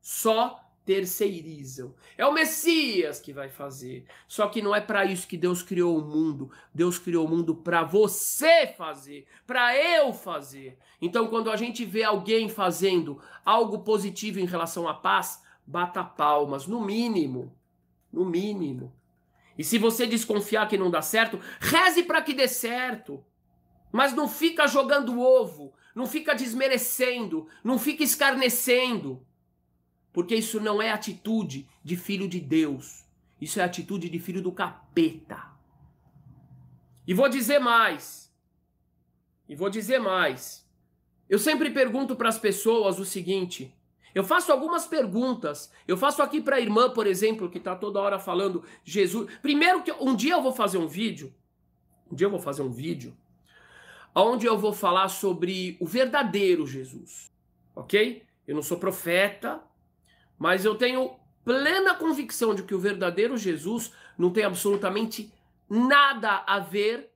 Só terceirizam. É o Messias que vai fazer. Só que não é para isso que Deus criou o mundo. Deus criou o mundo para você fazer, para eu fazer. Então, quando a gente vê alguém fazendo algo positivo em relação à paz, bata palmas, no mínimo. No mínimo. E se você desconfiar que não dá certo, reze para que dê certo. Mas não fica jogando ovo, não fica desmerecendo, não fica escarnecendo. Porque isso não é atitude de filho de Deus. Isso é atitude de filho do capeta. E vou dizer mais. E vou dizer mais. Eu sempre pergunto para as pessoas o seguinte: eu faço algumas perguntas. Eu faço aqui para a irmã, por exemplo, que está toda hora falando Jesus. Primeiro que um dia eu vou fazer um vídeo. Um dia eu vou fazer um vídeo onde eu vou falar sobre o verdadeiro Jesus. OK? Eu não sou profeta, mas eu tenho plena convicção de que o verdadeiro Jesus não tem absolutamente nada a ver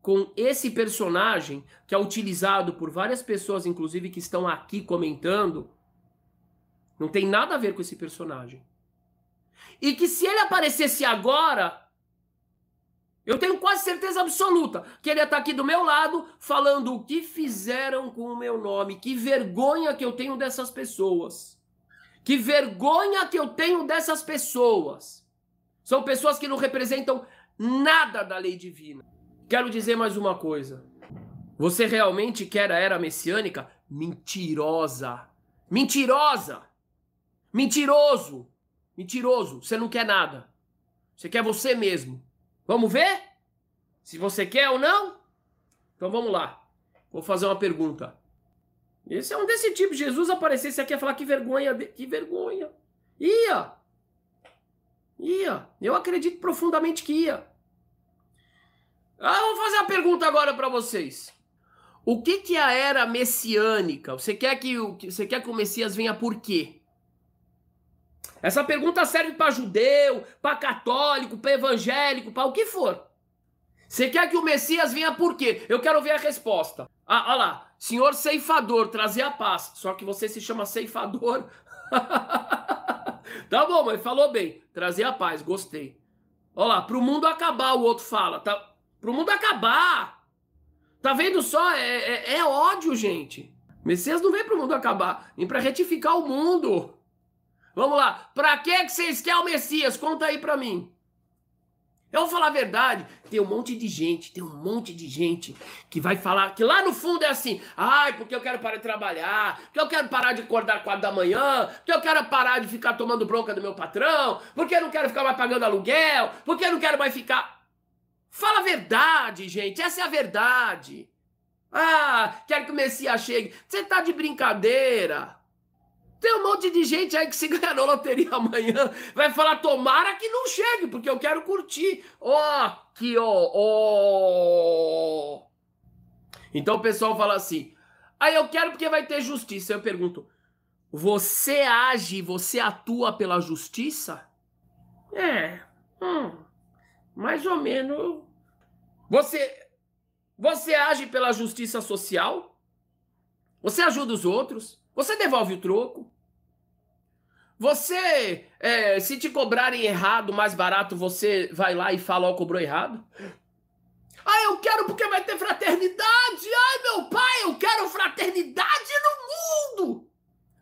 com esse personagem que é utilizado por várias pessoas, inclusive que estão aqui comentando, não tem nada a ver com esse personagem. E que se ele aparecesse agora, eu tenho quase certeza absoluta que ele ia estar aqui do meu lado falando o que fizeram com o meu nome. Que vergonha que eu tenho dessas pessoas. Que vergonha que eu tenho dessas pessoas. São pessoas que não representam nada da lei divina. Quero dizer mais uma coisa. Você realmente quer a era messiânica? Mentirosa. Mentirosa. Mentiroso! Mentiroso, você não quer nada. Você quer você mesmo. Vamos ver? Se você quer ou não? Então vamos lá. Vou fazer uma pergunta. Esse é um desse tipo. Jesus aparecesse aqui e falar que vergonha, que vergonha. Ia. Ia. Eu acredito profundamente que ia. Ah, vou fazer uma pergunta agora para vocês. O que que a era messiânica? Você quer que o você quer que o Messias venha por quê? Essa pergunta serve para judeu, para católico, para evangélico, para o que for. Você quer que o Messias venha por quê? Eu quero ver a resposta. Ah, olha lá, senhor ceifador, trazer a paz. Só que você se chama ceifador. [LAUGHS] tá bom, mas falou bem. Trazer a paz, gostei. Olha lá, pro mundo acabar, o outro fala. Tá, pro mundo acabar. Tá vendo só? É, é, é ódio, gente. Messias não vem pro mundo acabar, vem para retificar o mundo. Vamos lá. Pra que vocês querem o Messias? Conta aí pra mim. Eu vou falar a verdade. Tem um monte de gente, tem um monte de gente que vai falar que lá no fundo é assim: ai, porque eu quero parar de trabalhar, porque eu quero parar de acordar quatro da manhã, porque eu quero parar de ficar tomando bronca do meu patrão, porque eu não quero ficar mais pagando aluguel, porque eu não quero mais ficar. Fala a verdade, gente. Essa é a verdade. Ah, quero que o Messias chegue. Você tá de brincadeira. Tem um monte de gente aí que se ganhar na loteria [LAUGHS] amanhã vai falar, tomara que não chegue, porque eu quero curtir. Ó, oh, que ó, ó. Então o pessoal fala assim, aí ah, eu quero porque vai ter justiça. Eu pergunto, você age, você atua pela justiça? É, hum, mais ou menos. Você, você age pela justiça social? Você ajuda os outros? Você devolve o troco? Você, é, se te cobrarem errado, mais barato, você vai lá e fala, ó, oh, cobrou errado? Ah, eu quero porque vai ter fraternidade! Ai, meu pai, eu quero fraternidade no mundo!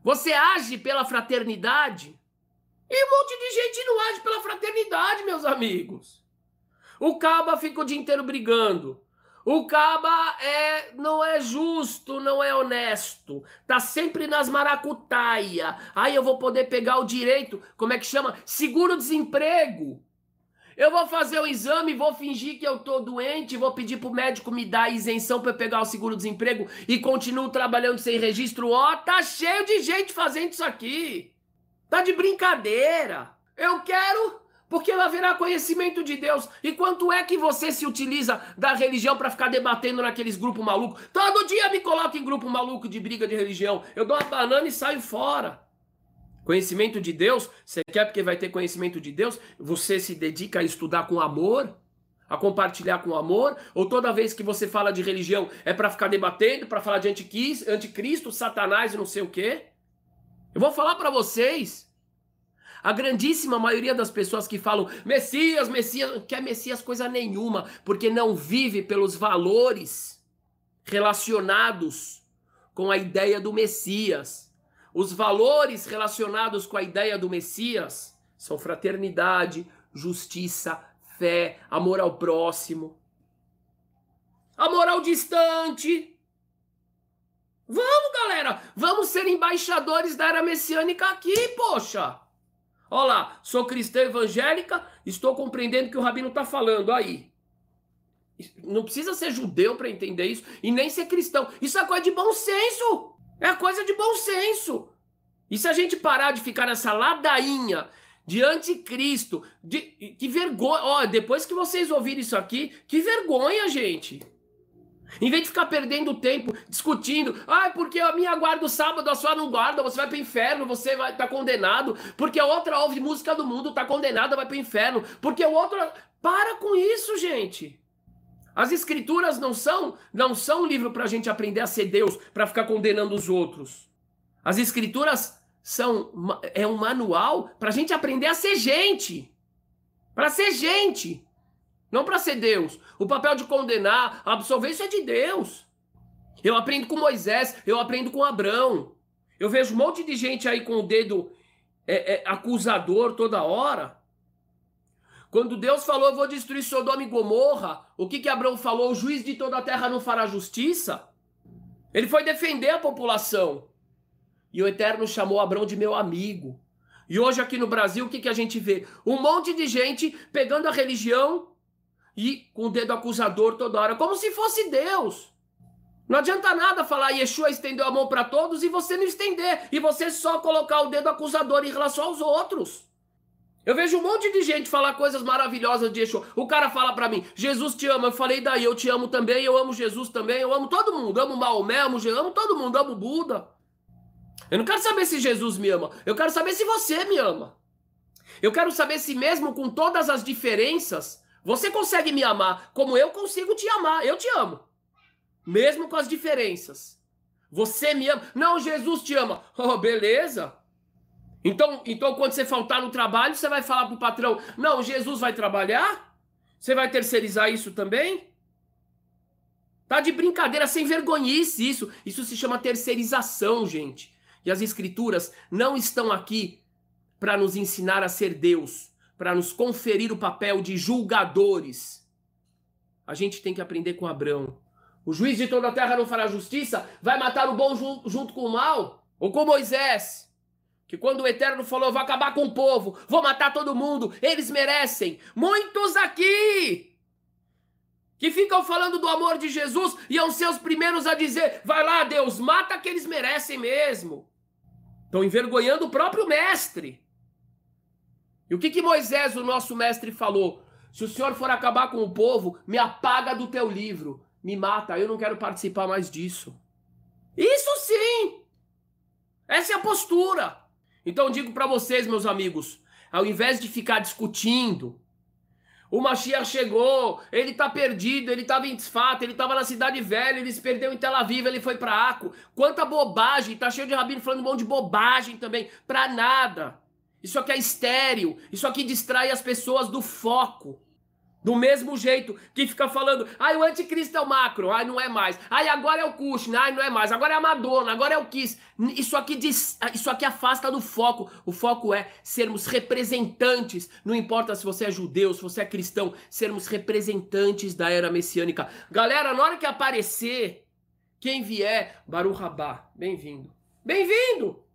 Você age pela fraternidade? E um monte de gente não age pela fraternidade, meus amigos. O caba fica o dia inteiro brigando. O caba é, não é justo, não é honesto. Tá sempre nas maracutaia. Aí eu vou poder pegar o direito, como é que chama? Seguro-desemprego. Eu vou fazer o exame, vou fingir que eu tô doente, vou pedir pro médico me dar isenção para pegar o seguro-desemprego e continuo trabalhando sem registro. Ó, oh, tá cheio de gente fazendo isso aqui. Tá de brincadeira. Eu quero Porque haverá conhecimento de Deus. E quanto é que você se utiliza da religião para ficar debatendo naqueles grupos malucos? Todo dia me coloca em grupo maluco de briga de religião. Eu dou uma banana e saio fora. Conhecimento de Deus, você quer porque vai ter conhecimento de Deus? Você se dedica a estudar com amor? A compartilhar com amor? Ou toda vez que você fala de religião é para ficar debatendo, para falar de anticristo, satanás e não sei o quê? Eu vou falar para vocês. A grandíssima maioria das pessoas que falam Messias, Messias, quer Messias coisa nenhuma, porque não vive pelos valores relacionados com a ideia do Messias. Os valores relacionados com a ideia do Messias são fraternidade, justiça, fé, amor ao próximo, amor ao distante. Vamos, galera, vamos ser embaixadores da era messiânica aqui, poxa. Olá, sou cristã evangélica, estou compreendendo que o rabino está falando aí. Não precisa ser judeu para entender isso e nem ser cristão. Isso é coisa de bom senso. É coisa de bom senso. E se a gente parar de ficar nessa ladainha de anticristo, de que vergonha, ó, depois que vocês ouvirem isso aqui, que vergonha, gente. Em vez de ficar perdendo tempo discutindo, ah, porque a minha guarda o sábado, a sua não guarda, você vai para o inferno, você vai tá condenado, porque a outra ouve música do mundo, tá condenada, vai para o inferno, porque o outro. Para com isso, gente. As escrituras não são, não são um livro para a gente aprender a ser Deus, para ficar condenando os outros. As escrituras são é um manual para a gente aprender a ser gente, para ser gente. Não para ser Deus. O papel de condenar, absolver, isso é de Deus. Eu aprendo com Moisés, eu aprendo com Abraão. Eu vejo um monte de gente aí com o dedo é, é, acusador toda hora. Quando Deus falou, eu vou destruir Sodoma e Gomorra, o que que Abraão falou? O juiz de toda a terra não fará justiça? Ele foi defender a população. E o Eterno chamou Abraão de meu amigo. E hoje aqui no Brasil, o que, que a gente vê? Um monte de gente pegando a religião e com o dedo acusador toda hora, como se fosse Deus. Não adianta nada falar Yeshua estendeu a mão para todos e você não estender, e você só colocar o dedo acusador em relação aos outros. Eu vejo um monte de gente falar coisas maravilhosas de Yeshua. O cara fala para mim, Jesus te ama. Eu falei, daí, eu te amo também, eu amo Jesus também, eu amo todo mundo. Amo Maomé, amo, amo todo mundo, amo Buda. Eu não quero saber se Jesus me ama, eu quero saber se você me ama. Eu quero saber se mesmo com todas as diferenças, você consegue me amar como eu consigo te amar. Eu te amo. Mesmo com as diferenças. Você me ama. Não, Jesus te ama. [LAUGHS] Oh, beleza. Então, então quando você faltar no trabalho, você vai falar pro patrão: "Não, Jesus vai trabalhar?" Você vai terceirizar isso também? Tá de brincadeira, sem vergonhice isso. Isso se chama terceirização, gente. E as escrituras não estão aqui para nos ensinar a ser Deus para nos conferir o papel de julgadores. A gente tem que aprender com Abraão. O juiz de toda a terra não fará justiça, vai matar o bom junto com o mal? Ou com Moisés, que quando o Eterno falou, vou acabar com o povo, vou matar todo mundo, eles merecem. Muitos aqui que ficam falando do amor de Jesus e são seus primeiros a dizer, vai lá Deus, mata que eles merecem mesmo. Estão envergonhando o próprio mestre. E o que, que Moisés, o nosso mestre, falou? Se o senhor for acabar com o povo, me apaga do teu livro, me mata, eu não quero participar mais disso. Isso sim! Essa é a postura. Então digo para vocês, meus amigos, ao invés de ficar discutindo, o Mashiach chegou, ele tá perdido, ele tava em Tzfat, ele tava na cidade velha, ele se perdeu em Tel Aviv, ele foi para Aco. Quanta bobagem, tá cheio de rabino falando um monte de bobagem também, pra nada. Isso aqui é estéreo. Isso aqui distrai as pessoas do foco. Do mesmo jeito que fica falando, ai, o anticristo é o macro, ai, não é mais. Ai, agora é o Kushner, ai, não é mais. Agora é a Madonna, agora é o Kiss. Isso aqui, diz, isso aqui afasta do foco. O foco é sermos representantes. Não importa se você é judeu, se você é cristão, sermos representantes da era messiânica. Galera, na hora que aparecer, quem vier, Baruch Rabá, bem-vindo. Bem-vindo!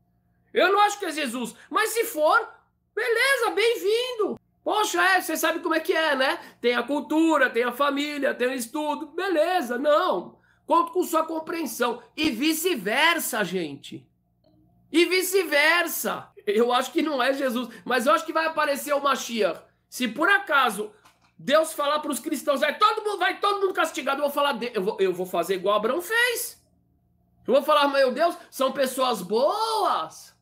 Eu não acho que é Jesus, mas se for, beleza, bem-vindo. Poxa, é, você sabe como é que é, né? Tem a cultura, tem a família, tem o estudo, beleza, não. Conto com sua compreensão. E vice-versa, gente. E vice-versa. Eu acho que não é Jesus, mas eu acho que vai aparecer o Mashiach. Se por acaso Deus falar para os cristãos, vai todo mundo, vai todo mundo castigado, eu vou falar, eu vou, eu vou fazer igual Abraão fez. Eu vou falar, meu Deus, são pessoas boas.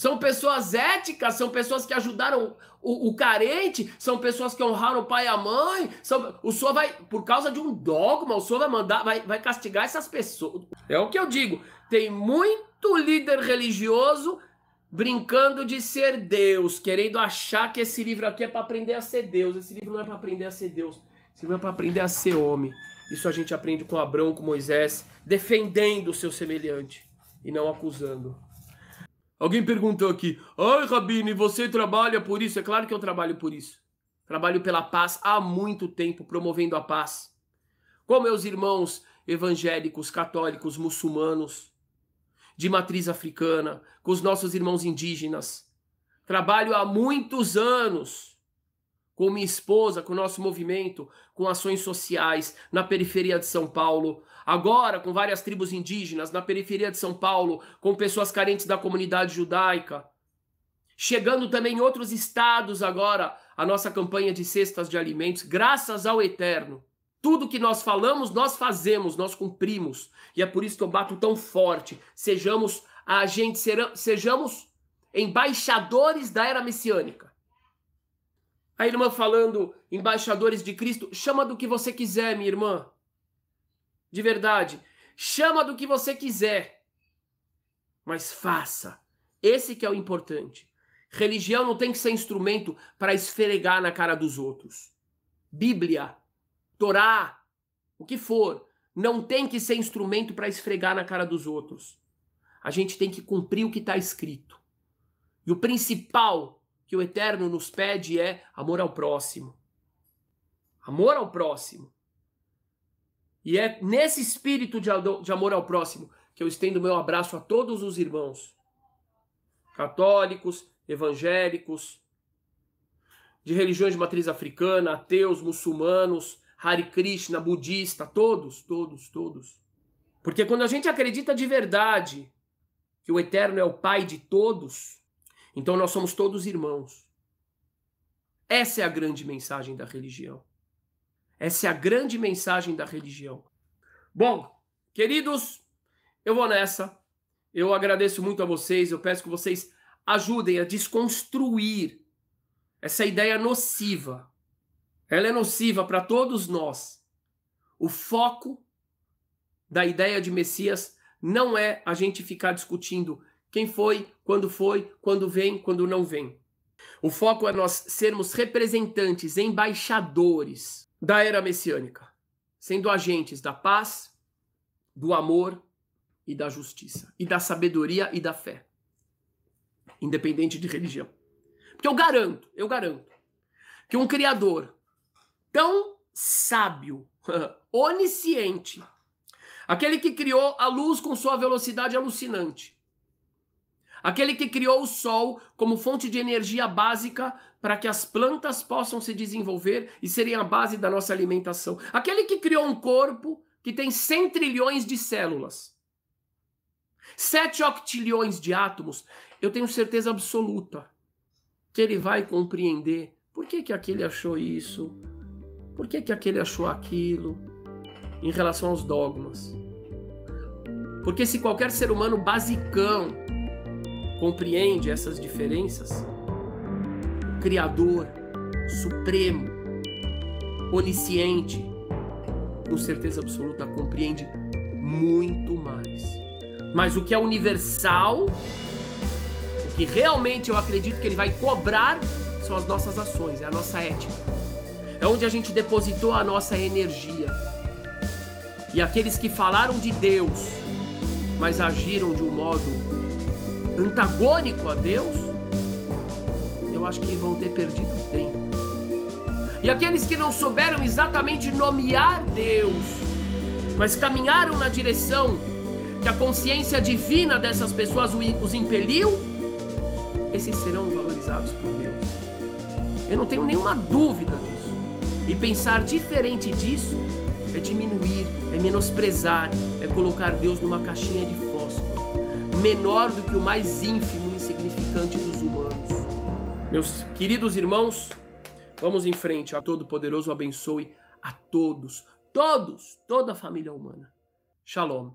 São pessoas éticas, são pessoas que ajudaram o, o, carente, são pessoas que honraram o pai e a mãe. São, o senhor vai, por causa de um dogma, o senhor vai mandar, vai, vai castigar essas pessoas. É o que eu digo. Tem muito líder religioso brincando de ser Deus, querendo achar que esse livro aqui é para aprender a ser Deus. Esse livro não é para aprender a ser Deus. Esse livro é para aprender a ser homem. Isso a gente aprende com Abraão, com Moisés, defendendo o seu semelhante e não acusando. Alguém perguntou aqui: Ai, Rabine, você trabalha por isso? É claro que eu trabalho por isso. Trabalho pela paz há muito tempo, promovendo a paz. Com meus irmãos evangélicos, católicos, muçulmanos, de matriz africana, com os nossos irmãos indígenas. Trabalho há muitos anos com minha esposa, com o nosso movimento, com ações sociais na periferia de São Paulo, agora com várias tribos indígenas na periferia de São Paulo, com pessoas carentes da comunidade judaica. Chegando também em outros estados agora a nossa campanha de cestas de alimentos, graças ao Eterno. Tudo que nós falamos, nós fazemos, nós cumprimos. E é por isso que eu bato tão forte. Sejamos agentes, sejamos embaixadores da era messiânica. A irmã falando, embaixadores de Cristo, chama do que você quiser, minha irmã de verdade. Chama do que você quiser, mas faça. Esse que é o importante. Religião não tem que ser instrumento para esfregar na cara dos outros. Bíblia, Torá, o que for, não tem que ser instrumento para esfregar na cara dos outros. A gente tem que cumprir o que está escrito. E o principal que o Eterno nos pede é amor ao próximo. Amor ao próximo. E é nesse espírito de, amor ao próximo que eu estendo meu abraço a todos os irmãos, católicos, evangélicos, de religiões de matriz africana, ateus, muçulmanos, Hare Krishna, budista, todos, todos, todos. Porque quando a gente acredita de verdade que o Eterno é o Pai de todos, então nós somos todos irmãos. Essa é a grande mensagem da religião. Essa é a grande mensagem da religião. Bom, queridos, eu vou nessa. Eu agradeço muito a vocês. Eu peço que vocês ajudem a desconstruir essa ideia nociva. Ela é nociva para todos nós. O foco da ideia de Messias não é a gente ficar discutindo quem foi, quando foi, quando vem, quando não vem. O foco é nós sermos representantes, embaixadores da era messiânica, sendo agentes da paz, do amor e da justiça, e da sabedoria e da fé, independente de religião. Porque eu garanto, eu garanto, que um Criador tão sábio, [LAUGHS] onisciente, aquele que criou a luz com sua velocidade alucinante, aquele que criou o sol como fonte de energia básica para que as plantas possam se desenvolver e serem a base da nossa alimentação. Aquele que criou um corpo que tem 100 trilhões de células, 7 octilhões de átomos, eu tenho certeza absoluta que ele vai compreender por que, que aquele achou isso, por que, que aquele achou aquilo, em relação aos dogmas. Porque se qualquer ser humano basicão compreende essas diferenças, Criador, Supremo, Onisciente, com certeza absoluta compreende muito mais. Mas o que é universal, o que realmente eu acredito que ele vai cobrar, são as nossas ações, é a nossa ética. É onde a gente depositou a nossa energia. E aqueles que falaram de Deus, mas agiram de um modo antagônico a Deus, eu acho que vão ter perdido tempo. E aqueles que não souberam exatamente nomear Deus, mas caminharam na direção que a consciência divina dessas pessoas os impeliu, esses serão valorizados por Deus. Eu não tenho nenhuma dúvida disso. E pensar diferente disso é diminuir, é menosprezar, é colocar Deus numa caixinha de menor do que o mais ínfimo e insignificante dos humanos. Meus queridos irmãos, Vamos em frente. A Todo-Poderoso abençoe a todos, todos, toda a família humana. Shalom.